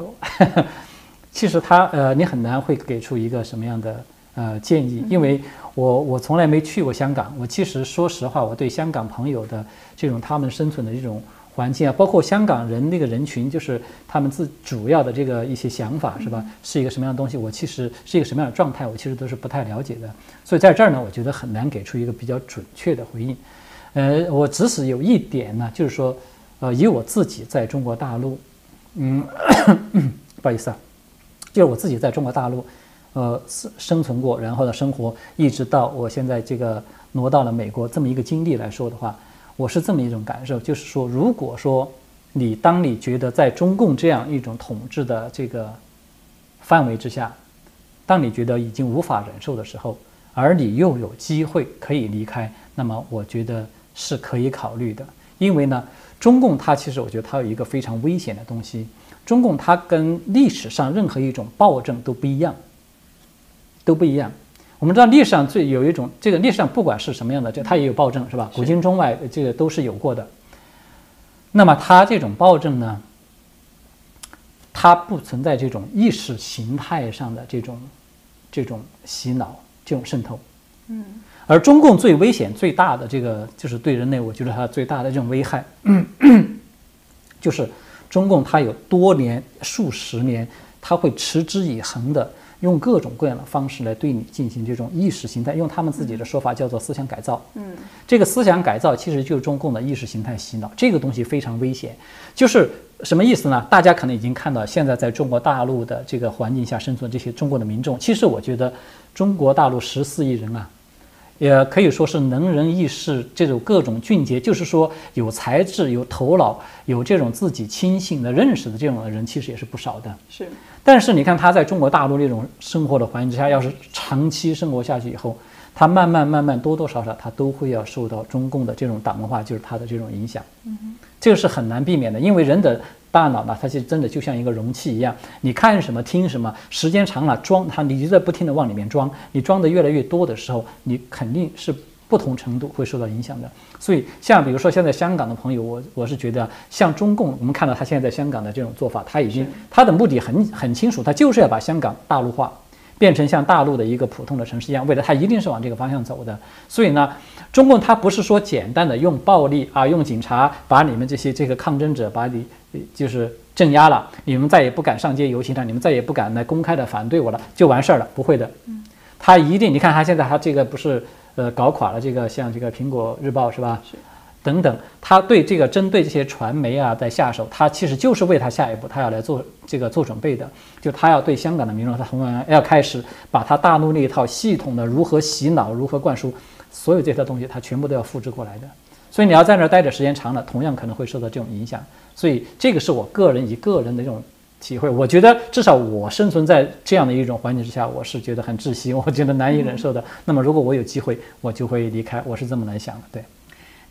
*laughs* 其实他呃，你很难会给出一个什么样的呃建议，因为我我从来没去过香港。我其实说实话，我对香港朋友的这种他们生存的这种。环境啊，包括香港人那个人群，就是他们自主要的这个一些想法，是吧？是一个什么样的东西？我其实是一个什么样的状态？我其实都是不太了解的。所以在这儿呢，我觉得很难给出一个比较准确的回应。呃，我只是有一点呢，就是说，呃，以我自己在中国大陆，嗯，*coughs* 不好意思啊，就是我自己在中国大陆，呃，生生存过，然后呢，生活一直到我现在这个挪到了美国这么一个经历来说的话。我是这么一种感受，就是说，如果说你当你觉得在中共这样一种统治的这个范围之下，当你觉得已经无法忍受的时候，而你又有机会可以离开，那么我觉得是可以考虑的。因为呢，中共它其实我觉得它有一个非常危险的东西，中共它跟历史上任何一种暴政都不一样，都不一样。我们知道历史上最有一种，这个历史上不管是什么样的，这它也有暴政，是吧？古今中外，这个都是有过的。那么它这种暴政呢，它不存在这种意识形态上的这种这种洗脑、这种渗透。嗯。而中共最危险、最大的这个，就是对人类，我觉得它最大的这种危害，*clears throat* 就是中共它有多年、数十年，它会持之以恒的。用各种各样的方式来对你进行这种意识形态，用他们自己的说法叫做思想改造。嗯，这个思想改造其实就是中共的意识形态洗脑，这个东西非常危险。就是什么意思呢？大家可能已经看到，现在在中国大陆的这个环境下生存这些中国的民众，其实我觉得中国大陆十四亿人啊，也可以说是能人异士，这种各种俊杰，就是说有才智、有头脑、有这种自己亲信的认识的这种人，其实也是不少的。是，但是你看他在中国大陆这种生活的环境之下，要是长期生活下去以后，他慢慢慢慢多多少少他都会要受到中共的这种党文化，就是他的这种影响。嗯这个是很难避免的，因为人的大脑呢，它就真的就像一个容器一样，你看什么听什么，时间长了装它，你就在不停的往里面装，你装的越来越多的时候，你肯定是不同程度会受到影响的。所以像比如说现在香港的朋友，我我是觉得像中共，我们看到他现在在香港的这种做法，他已经他的目的很很清楚，他就是要把香港大陆化。变成像大陆的一个普通的城市一样，未来它一定是往这个方向走的。所以呢，中共它不是说简单的用暴力啊，用警察把你们这些这个抗争者把你 *laughs* 就是镇压了，你们再也不敢上街游行了，你们再也不敢来公开的反对我了，就完事儿了？不会的。嗯，他一定，你看他现在他这个不是呃搞垮了这个像这个苹果日报是吧？是。等等，他对这个针对这些传媒啊在下手，他其实就是为他下一步他要来做这个做准备的，就他要对香港的民众，他同样要开始把他大陆那一套系统的如何洗脑、如何灌输，所有这些东西他全部都要复制过来的。所以你要在那儿待着时间长了，同样可能会受到这种影响。所以这个是我个人以个人的这种体会，我觉得至少我生存在这样的一种环境之下，我是觉得很窒息，我觉得难以忍受的。那么如果我有机会，我就会离开，我是这么来想的，对。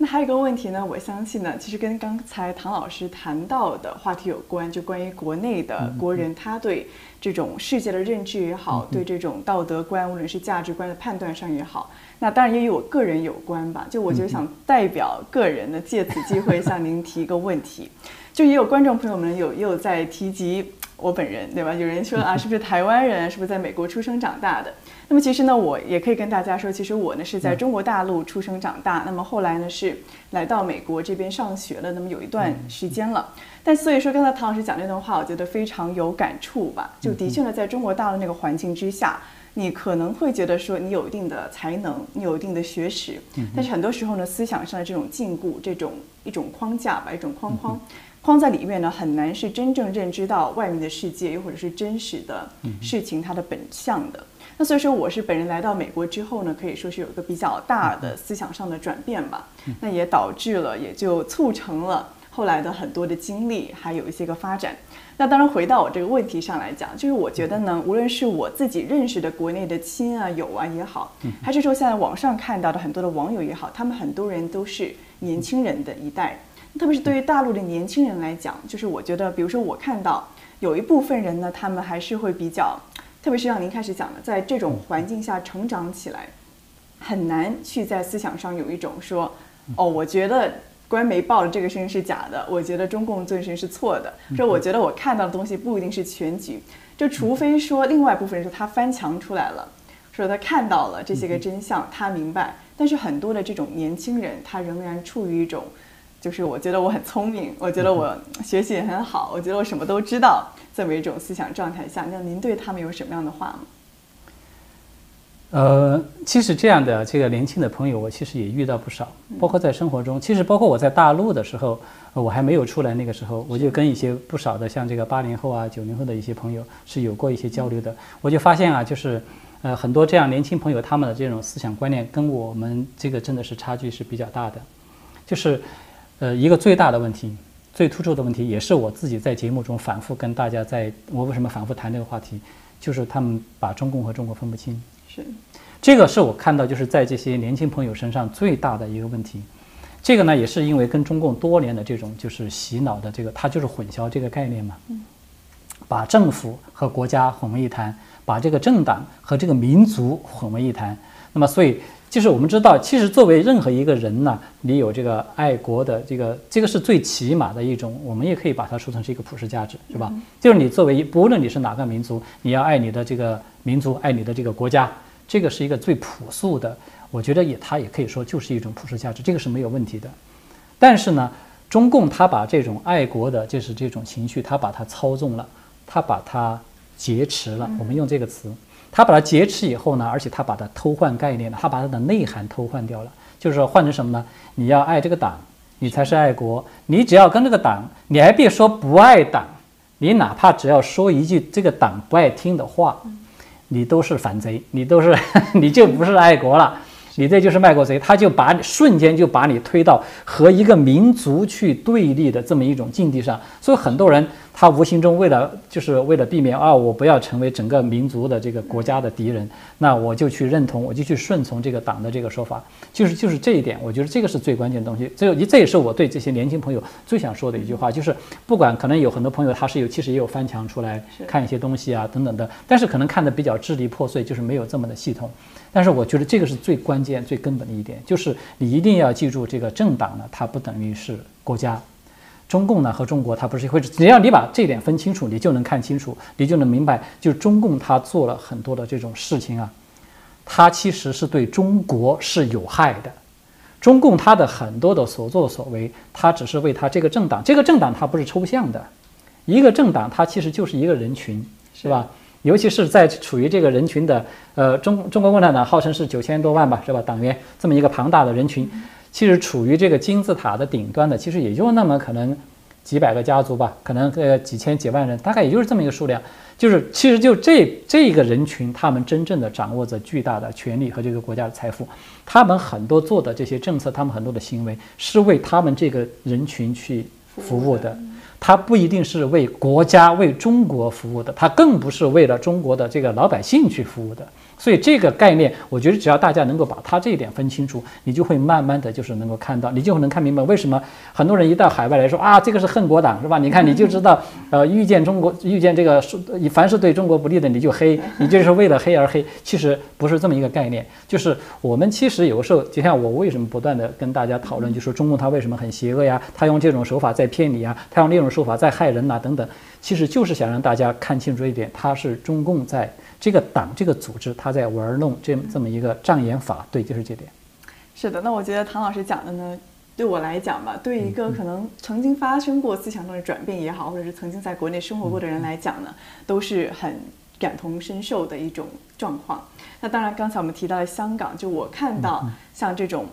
那还有一个问题呢，我相信呢，其实跟刚才唐老师谈到的话题有关，就关于国内的国人他对这种世界的认知也好，对这种道德观，无论是价值观的判断上也好，那当然也与我个人有关吧。就我就想代表个人呢，借此机会向您提一个问题，*laughs* 就也有观众朋友们有也有在提及我本人，对吧？有人说啊，*laughs* 是不是台湾人？是不是在美国出生长大的？那么其实呢，我也可以跟大家说，其实我呢是在中国大陆出生长大，那么后来呢是来到美国这边上学了，那么有一段时间了。但所以说，刚才唐老师讲那段话，我觉得非常有感触吧。就的确呢，在中国大陆那个环境之下，你可能会觉得说你有一定的才能，你有一定的学识，但是很多时候呢，思想上的这种禁锢，这种一种框架吧，一种框框框在里面呢，很难是真正认知到外面的世界，又或者是真实的事情它的本相的。那所以说，我是本人来到美国之后呢，可以说是有一个比较大的思想上的转变吧。那也导致了，也就促成了后来的很多的经历，还有一些个发展。那当然，回到我这个问题上来讲，就是我觉得呢，无论是我自己认识的国内的亲啊友啊也好，还是说现在网上看到的很多的网友也好，他们很多人都是年轻人的一代。特别是对于大陆的年轻人来讲，就是我觉得，比如说我看到有一部分人呢，他们还是会比较。特别是像您开始讲的，在这种环境下成长起来，很难去在思想上有一种说，哦，我觉得官媒报的这个事情是假的，我觉得中共做事是错的，说我觉得我看到的东西不一定是全局，就除非说另外一部分人说他翻墙出来了，说他看到了这些个真相，他明白，但是很多的这种年轻人，他仍然处于一种。就是我觉得我很聪明，我觉得我学习也很好，我觉得我什么都知道，这么一种思想状态下，那您对他们有什么样的话吗？呃，其实这样的这个年轻的朋友，我其实也遇到不少，包括在生活中，其实包括我在大陆的时候，我还没有出来那个时候，我就跟一些不少的像这个八零后啊、九零后的一些朋友是有过一些交流的，我就发现啊，就是呃很多这样年轻朋友他们的这种思想观念跟我们这个真的是差距是比较大的，就是。呃，一个最大的问题，最突出的问题，也是我自己在节目中反复跟大家在，我为什么反复谈这个话题，就是他们把中共和中国分不清。是，这个是我看到就是在这些年轻朋友身上最大的一个问题。这个呢，也是因为跟中共多年的这种就是洗脑的这个，它就是混淆这个概念嘛。嗯。把政府和国家混为一谈，把这个政党和这个民族混为一谈。那么，所以。就是我们知道，其实作为任何一个人呢，你有这个爱国的这个，这个是最起码的一种，我们也可以把它说成是一个普世价值，是吧？就是你作为不论你是哪个民族，你要爱你的这个民族，爱你的这个国家，这个是一个最朴素的，我觉得也它也可以说就是一种普世价值，这个是没有问题的。但是呢，中共他把这种爱国的，就是这种情绪，他把它操纵了，他把它劫持了，我们用这个词。他把它劫持以后呢，而且他把它偷换概念了，他把它的内涵偷换掉了。就是说换成什么呢？你要爱这个党，你才是爱国。你只要跟这个党，你还别说不爱党，你哪怕只要说一句这个党不爱听的话，你都是反贼，你都是 *laughs* 你就不是爱国了。你这就是卖国贼，他就把你瞬间就把你推到和一个民族去对立的这么一种境地上。所以很多人他无形中为了就是为了避免啊，我不要成为整个民族的这个国家的敌人，那我就去认同，我就去顺从这个党的这个说法。就是就是这一点，我觉得这个是最关键的东西。这这也是我对这些年轻朋友最想说的一句话，就是不管可能有很多朋友他是有其实也有翻墙出来看一些东西啊等等的，但是可能看的比较支离破碎，就是没有这么的系统。但是我觉得这个是最关键、最根本的一点，就是你一定要记住，这个政党呢，它不等于是国家。中共呢和中国，它不是一回事。只要你把这点分清楚，你就能看清楚，你就能明白，就是中共它做了很多的这种事情啊，它其实是对中国是有害的。中共它的很多的所作所为，它只是为它这个政党，这个政党它不是抽象的，一个政党它其实就是一个人群，是吧？尤其是在处于这个人群的，呃，中中国共产党号称是九千多万吧，是吧？党员这么一个庞大的人群，其实处于这个金字塔的顶端的，其实也就那么可能几百个家族吧，可能呃几千几万人，大概也就是这么一个数量。就是其实就这这个人群，他们真正的掌握着巨大的权力和这个国家的财富，他们很多做的这些政策，他们很多的行为是为他们这个人群去服务的。它不一定是为国家、为中国服务的，它更不是为了中国的这个老百姓去服务的。所以这个概念，我觉得只要大家能够把它这一点分清楚，你就会慢慢的就是能够看到，你就能看明白为什么很多人一到海外来说啊，这个是恨国党是吧？你看你就知道，*laughs* 呃，遇见中国，遇见这个凡是对中国不利的你就黑，你就是为了黑而黑。其实不是这么一个概念，就是我们其实有时候，就像我为什么不断的跟大家讨论，就说中共他为什么很邪恶呀？他用这种手法在骗你啊，他用那种手法在害人呐，等等，其实就是想让大家看清楚一点，他是中共在。这个党这个组织，他在玩弄这这么一个障眼法，对，就是这点。是的，那我觉得唐老师讲的呢，对我来讲吧，对一个可能曾经发生过思想上的转变也好，或者是曾经在国内生活过的人来讲呢，都是很感同身受的一种状况。那当然，刚才我们提到了香港，就我看到像这种。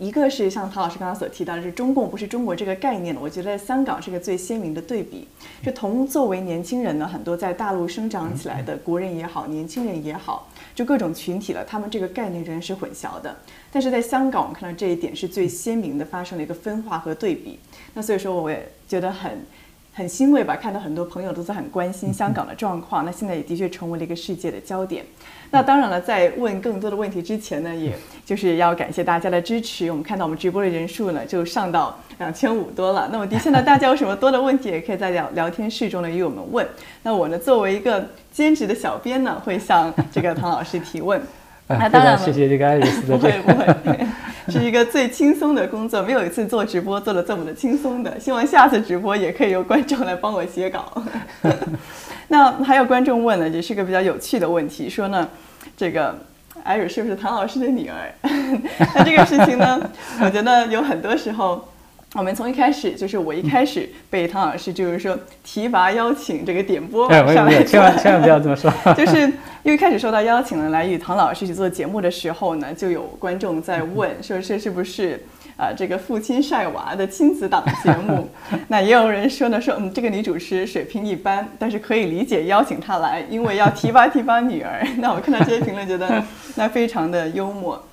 一个是像唐老师刚刚所提到的，是中共不是中国这个概念我觉得香港是个最鲜明的对比。就同作为年轻人呢，很多在大陆生长起来的国人也好，年轻人也好，就各种群体了，他们这个概念仍然是混淆的。但是在香港，我们看到这一点是最鲜明的发生了一个分化和对比。那所以说，我也觉得很。很欣慰吧，看到很多朋友都在很关心香港的状况。那现在也的确成为了一个世界的焦点。那当然了，在问更多的问题之前呢，也就是要感谢大家的支持。我们看到我们直播的人数呢，就上到两千五多了。那么的确呢，大家有什么多的问题，也可以在聊聊天室中呢与我们问。那我呢，作为一个兼职的小编呢，会向这个唐老师提问。*laughs* 那当然，谢谢这个爱丽丝的不会不会，*laughs* 是一个最轻松的工作，没有一次做直播做的这么的轻松的。希望下次直播也可以由观众来帮我写稿。*laughs* 那还有观众问呢，也是个比较有趣的问题，说呢，这个艾瑞是不是唐老师的女儿？*laughs* 那这个事情呢，我觉得有很多时候。我们从一开始就是我一开始被唐老师就是说提拔邀请这个点播上来，千万千万不要这么说。*laughs* 就是因为开始受到邀请呢，来与唐老师一起做节目的时候呢，就有观众在问，说这是不是啊这个父亲晒娃的亲子档节目？*laughs* 那也有人说呢，说嗯这个女主持水平一般，但是可以理解邀请她来，因为要提拔提拔女儿。*laughs* 那我看到这些评论，觉得 *laughs* 那非常的幽默。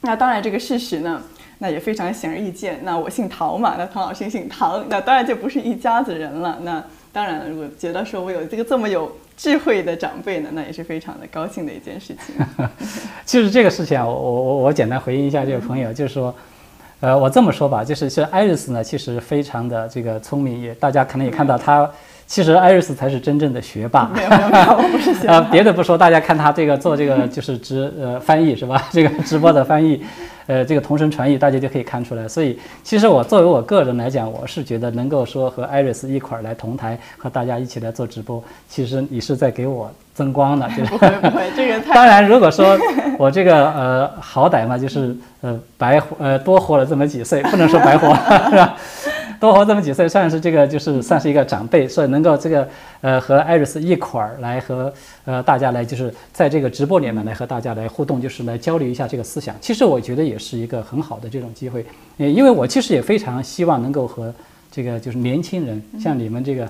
那当然这个事实呢。那也非常显而易见。那我姓陶嘛，那唐老师姓唐，那当然就不是一家子人了。那当然，我觉得说我有这个这么有智慧的长辈呢，那也是非常的高兴的一件事情。其实这个事情啊，我我我简单回应一下这个朋友，就是说，呃，我这么说吧，就是是艾瑞斯呢，其实非常的这个聪明，也大家可能也看到他。其实艾瑞斯才是真正的学霸。*laughs* 没有没有我不是学霸。呃，别的不说，大家看他这个做 *laughs* 这个就是直呃翻译是吧？这个直播的翻译，呃，这个同声传译，大家就可以看出来。所以，其实我作为我个人来讲，我是觉得能够说和艾瑞斯一块儿来同台，和大家一起来做直播，其实你是在给我增光的。*laughs* 不会不会，这个太……当然，如果说我这个呃好歹嘛，就是呃白活呃多活了这么几岁，不能说白活是吧？多活这么几岁，算是这个就是算是一个长辈，所以能够这个呃和艾瑞斯一块儿来和呃大家来就是在这个直播里面来和大家来互动，就是来交流一下这个思想。其实我觉得也是一个很好的这种机会，呃因为我其实也非常希望能够和这个就是年轻人，像你们这个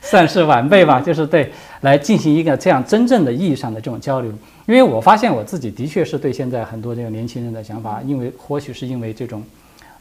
算是晚辈吧，就是对来进行一个这样真正的意义上的这种交流。因为我发现我自己的确是对现在很多这个年轻人的想法，因为或许是因为这种。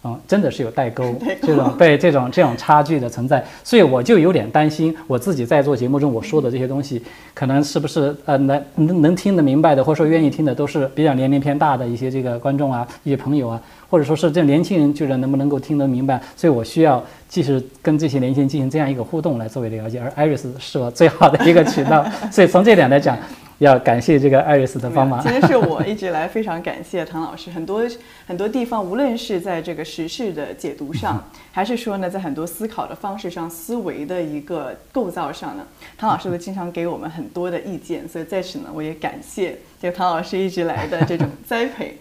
嗯，真的是有代沟，*laughs* 这种对这种这种差距的存在，所以我就有点担心，我自己在做节目中我说的这些东西，可能是不是呃能能能听得明白的，或者说愿意听的，都是比较年龄偏大的一些这个观众啊，一些朋友啊，或者说是这年轻人，就是能不能够听得明白？所以我需要继续跟这些年轻人进行这样一个互动来作为了解，而艾瑞斯是我最好的一个渠道，所以从这点来讲。要感谢这个艾瑞斯的帮忙。其实是我一直来非常感谢唐老师，很多很多地方，无论是在这个时事的解读上，*laughs* 还是说呢，在很多思考的方式上、思维的一个构造上呢，唐老师都经常给我们很多的意见。所以在此呢，我也感谢这个唐老师一直来的这种栽培。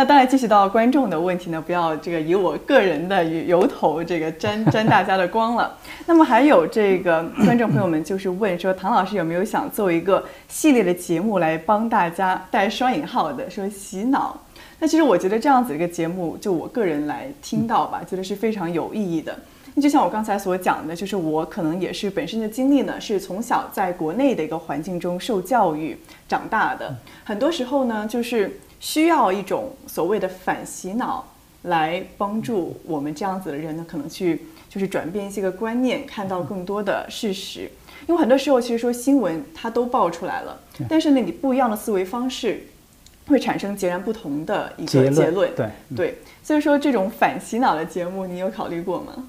那当然，继续到观众的问题呢，不要这个以我个人的由头这个沾 *laughs* 沾大家的光了。那么还有这个 *laughs* 观众朋友们就是问说，唐老师有没有想做一个系列的节目来帮大家带双引号的说洗脑？那其实我觉得这样子一个节目，就我个人来听到吧，觉得是非常有意义的。那就像我刚才所讲的，就是我可能也是本身的经历呢，是从小在国内的一个环境中受教育长大的，很多时候呢，就是。需要一种所谓的反洗脑来帮助我们这样子的人呢，可能去就是转变一些个观念，看到更多的事实。因为很多时候，其实说新闻它都爆出来了，但是呢，你不一样的思维方式会产生截然不同的一个结论。对对，所以说这种反洗脑的节目，你有考虑过吗？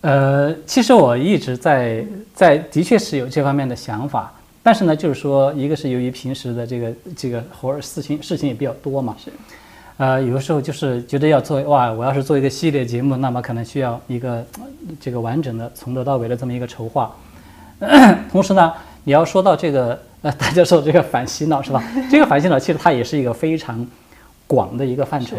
呃，其实我一直在在的确是有这方面的想法。但是呢，就是说，一个是由于平时的这个这个活儿事情事情也比较多嘛，是，呃，有的时候就是觉得要做哇，我要是做一个系列节目，那么可能需要一个这个完整的从头到尾的这么一个筹划。*coughs* 同时呢，你要说到这个呃，大家说这个反洗脑是吧？*laughs* 这个反洗脑其实它也是一个非常广的一个范畴，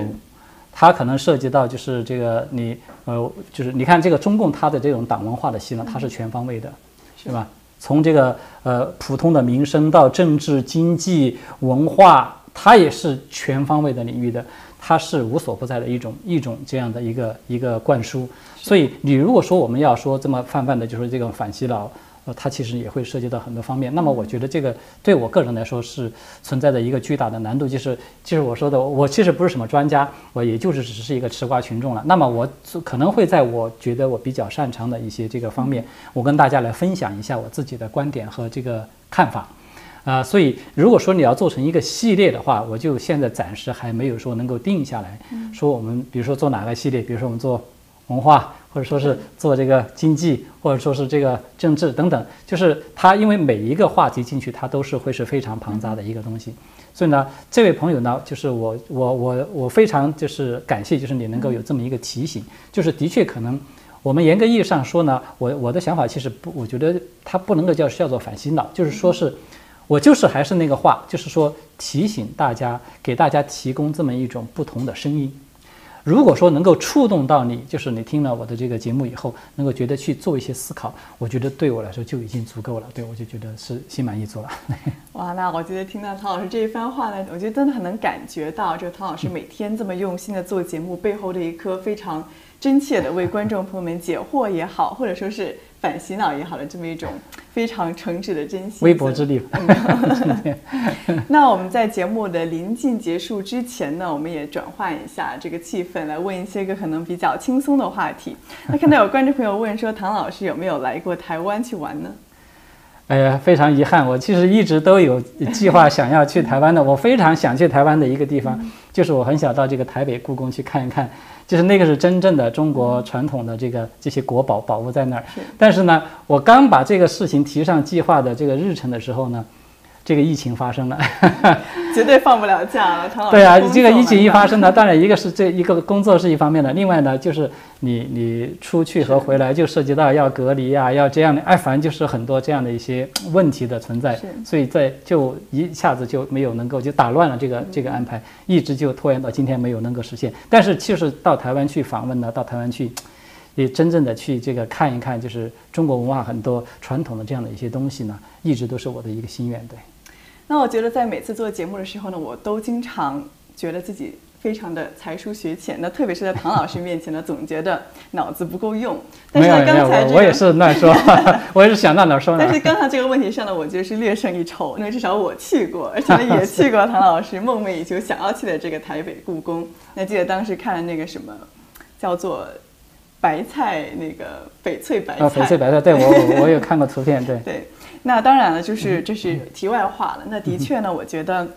它可能涉及到就是这个你呃，就是你看这个中共它的这种党文化的洗脑，它是全方位的，是吧？从这个呃普通的民生到政治、经济、文化，它也是全方位的领域的，它是无所不在的一种一种这样的一个一个灌输。所以你如果说我们要说这么泛泛的，就是这个反洗脑。呃，它其实也会涉及到很多方面。那么，我觉得这个对我个人来说是存在的一个巨大的难度，就是就是我说的，我其实不是什么专家，我也就是只是一个吃瓜群众了。那么，我可能会在我觉得我比较擅长的一些这个方面，我跟大家来分享一下我自己的观点和这个看法。啊，所以如果说你要做成一个系列的话，我就现在暂时还没有说能够定下来，说我们比如说做哪个系列，比如说我们做文化。或者说是做这个经济，或者说是这个政治等等，就是它，因为每一个话题进去，它都是会是非常庞杂的一个东西。所以呢，这位朋友呢，就是我，我，我，我非常就是感谢，就是你能够有这么一个提醒。就是的确可能，我们严格意义上说呢，我我的想法其实不，我觉得它不能够叫叫做反洗脑，就是说是，我就是还是那个话，就是说提醒大家，给大家提供这么一种不同的声音。如果说能够触动到你，就是你听了我的这个节目以后，能够觉得去做一些思考，我觉得对我来说就已经足够了。对我就觉得是心满意足了。*laughs* 哇，那我觉得听到唐老师这一番话呢，我觉得真的很能感觉到，就唐老师每天这么用心的做节目背后的一颗非常真切的为观众朋友们解惑也好，或者说是。反洗脑也好的这么一种非常诚挚的真心，微薄之力。*laughs* 那我们在节目的临近结束之前呢，我们也转换一下这个气氛，来问一些个可能比较轻松的话题。那看到有观众朋友问说，唐老师有没有来过台湾去玩呢？哎呀，非常遗憾，我其实一直都有计划想要去台湾的。我非常想去台湾的一个地方，就是我很想到这个台北故宫去看一看。就是那个是真正的中国传统的这个这些国宝宝物在那儿，但是呢，我刚把这个事情提上计划的这个日程的时候呢。这个疫情发生了，*laughs* 绝对放不了假了，唐老师。对啊，这个疫情一发生呢，*laughs* 当然一个是这一个工作是一方面的，另外呢就是你你出去和回来就涉及到要隔离啊，要这样的，哎，反正就是很多这样的一些问题的存在，所以在就一下子就没有能够就打乱了这个这个安排，一直就拖延到今天没有能够实现。但是就是到台湾去访问呢，到台湾去也真正的去这个看一看，就是中国文化很多传统的这样的一些东西呢，一直都是我的一个心愿，对。那我觉得在每次做节目的时候呢，我都经常觉得自己非常的才疏学浅，那特别是在唐老师面前呢，总觉得脑子不够用。但是呢刚才这个我我也是乱说，*laughs* 我也是想到哪儿说哪但是。刚才这个问题上呢，我觉得是略胜一筹，因为至少我去过，而且呢 *laughs* 也去过唐老师梦寐以求想要去的这个台北故宫。那记得当时看了那个什么，叫做白菜那个翡翠白菜，啊，翡翠白菜，对我我我有看过图片，对。*laughs* 对，那当然了，就是这是题外话了。那的确呢，我觉得。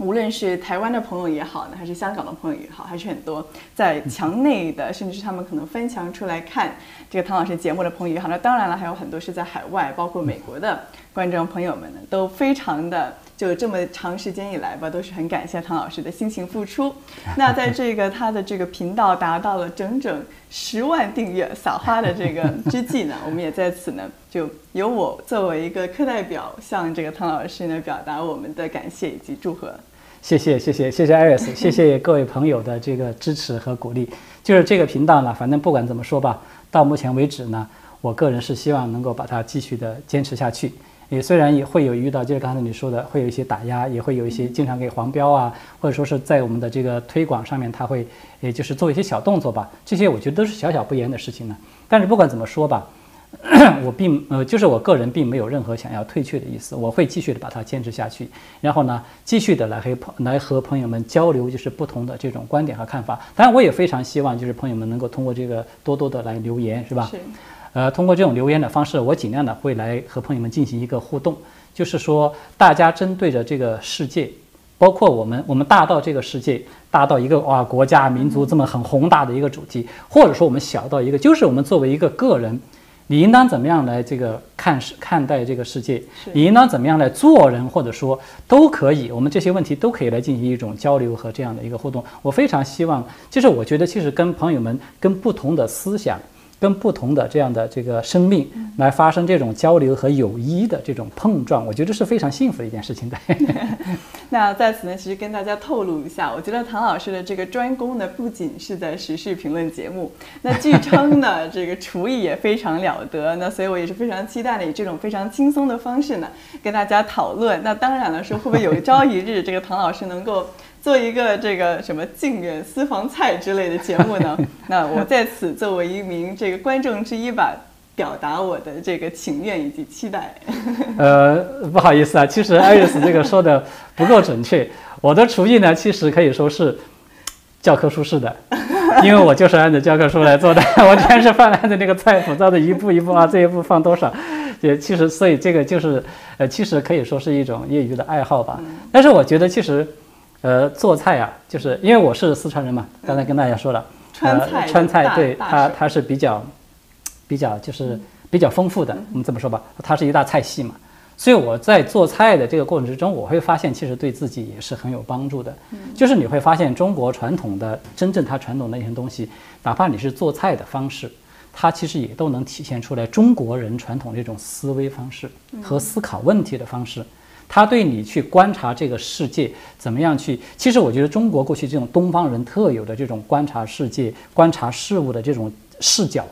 无论是台湾的朋友也好呢，还是香港的朋友也好，还是很多在墙内的，甚至是他们可能翻墙出来看这个唐老师节目的朋友也好，那当然了，还有很多是在海外，包括美国的观众朋友们呢，都非常的就这么长时间以来吧，都是很感谢唐老师的辛勤付出。那在这个他的这个频道达到了整整十万订阅撒花的这个之际呢，我们也在此呢，就由我作为一个课代表，向这个唐老师呢表达我们的感谢以及祝贺。谢谢谢谢谢谢艾瑞斯，谢谢各位朋友的这个支持和鼓励。就是这个频道呢，反正不管怎么说吧，到目前为止呢，我个人是希望能够把它继续的坚持下去。也虽然也会有遇到，就是刚才你说的，会有一些打压，也会有一些经常给黄标啊，或者说是在我们的这个推广上面，他会也就是做一些小动作吧。这些我觉得都是小小不言的事情呢。但是不管怎么说吧，*coughs* 我并呃，就是我个人并没有任何想要退却的意思，我会继续的把它坚持下去，然后呢，继续的来和朋来和朋友们交流，就是不同的这种观点和看法。当然，我也非常希望就是朋友们能够通过这个多多的来留言，是吧？是，呃，通过这种留言的方式，我尽量的会来和朋友们进行一个互动，就是说大家针对着这个世界，包括我们，我们大到这个世界，大到一个哇国家民族这么很宏大的一个主题，或者说我们小到一个，就是我们作为一个个人，你应当怎么样来这个看世看待这个世界，你应当怎么样来做人，或者说都可以，我们这些问题都可以来进行一种交流和这样的一个互动。我非常希望，就是我觉得其实跟朋友们跟不同的思想。跟不同的这样的这个生命来发生这种交流和友谊的这种碰撞，我觉得是非常幸福的一件事情的。*laughs* 那在此呢，其实跟大家透露一下，我觉得唐老师的这个专攻呢，不仅是在时事评论节目，那据称呢，这个厨艺也非常了得。那所以我也是非常期待的，以这种非常轻松的方式呢，跟大家讨论。那当然了，说会不会有一朝一日，这个唐老师能够 *laughs* 做一个这个什么靖远私房菜之类的节目呢？*laughs* 那我在此作为一名这个观众之一吧。表达我的这个情愿以及期待。*laughs* 呃，不好意思啊，其实艾瑞斯这个说的不够准确。我的厨艺呢，其实可以说是教科书式的，因为我就是按照教科书来做的，我全是放按照那个菜谱照的一步一步啊，这一步放多少，也其实所以这个就是呃，其实可以说是一种业余的爱好吧。但是我觉得其实呃，做菜啊，就是因为我是四川人嘛，刚才跟大家说了，川菜呃、川菜对它它是比较比较就是比较丰富的，我们这么说吧，它是一大菜系嘛。所以我在做菜的这个过程之中，我会发现其实对自己也是很有帮助的。就是你会发现中国传统的真正它传统的一些东西，哪怕你是做菜的方式，它其实也都能体现出来中国人传统这种思维方式和思考问题的方式。他对你去观察这个世界怎么样去，其实我觉得中国过去这种东方人特有的这种观察世界、观察事物的这种视角，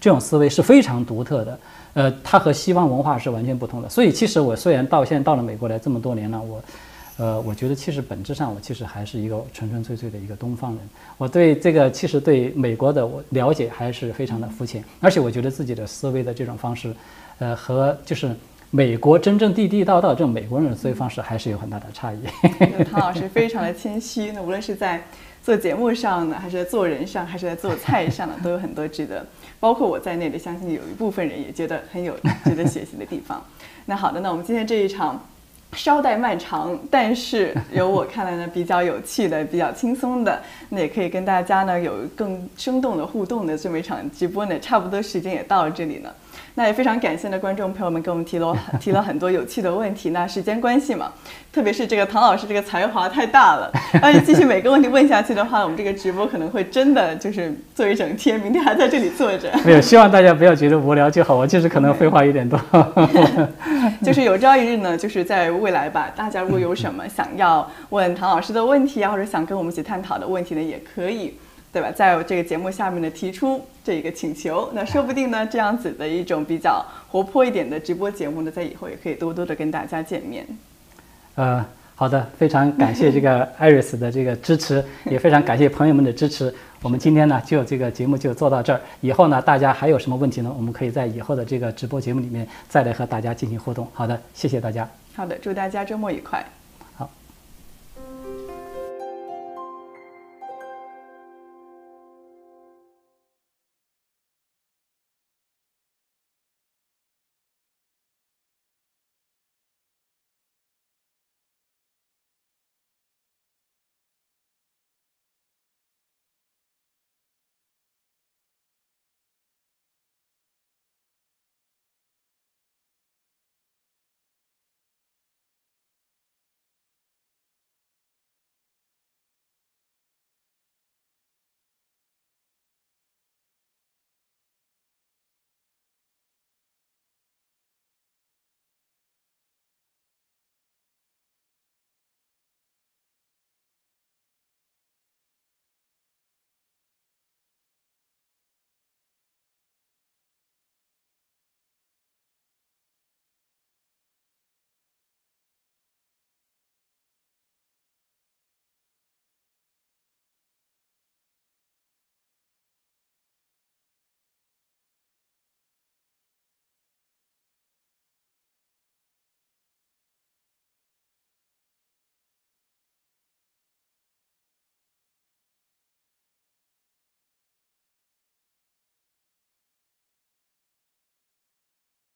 这种思维是非常独特的。呃，它和西方文化是完全不同的。所以，其实我虽然到现在到了美国来这么多年了，我，呃，我觉得其实本质上我其实还是一个纯纯粹粹的一个东方人。我对这个其实对美国的我了解还是非常的肤浅，而且我觉得自己的思维的这种方式，呃，和就是美国真正地地道道这种美国人的思维方式还是有很大的差异。唐老师非常的谦虚，那无论是在做节目上呢，还是在做人上，还是在做菜上呢，都有很多值得，包括我在内的，相信有一部分人也觉得很有值得学习的地方。那好的，那我们今天这一场。稍带漫长，但是由我看来呢，比较有趣的、比较轻松的，那也可以跟大家呢有更生动的互动的这么一场直播呢，差不多时间也到了这里了。那也非常感谢呢，观众朋友们给我们提了 *laughs* 提了很多有趣的问题。那时间关系嘛，特别是这个唐老师这个才华太大了，*laughs* 要是继续每个问题问下去的话，我们这个直播可能会真的就是做一整天，明天还在这里坐着。没有，*laughs* 希望大家不要觉得无聊就好。我就是可能废话有点多。就是有朝一日呢，就是在未来吧，大家如果有什么想要问唐老师的问题啊，或者想跟我们一起探讨的问题呢，也可以。对吧？在这个节目下面呢，提出这一个请求，那说不定呢，这样子的一种比较活泼一点的直播节目呢，在以后也可以多多的跟大家见面。呃，好的，非常感谢这个艾瑞斯的这个支持，也非常感谢朋友们的支持。我们今天呢，就这个节目就做到这儿。以后呢，大家还有什么问题呢？我们可以在以后的这个直播节目里面再来和大家进行互动。好的，谢谢大家。好的，祝大家周末愉快。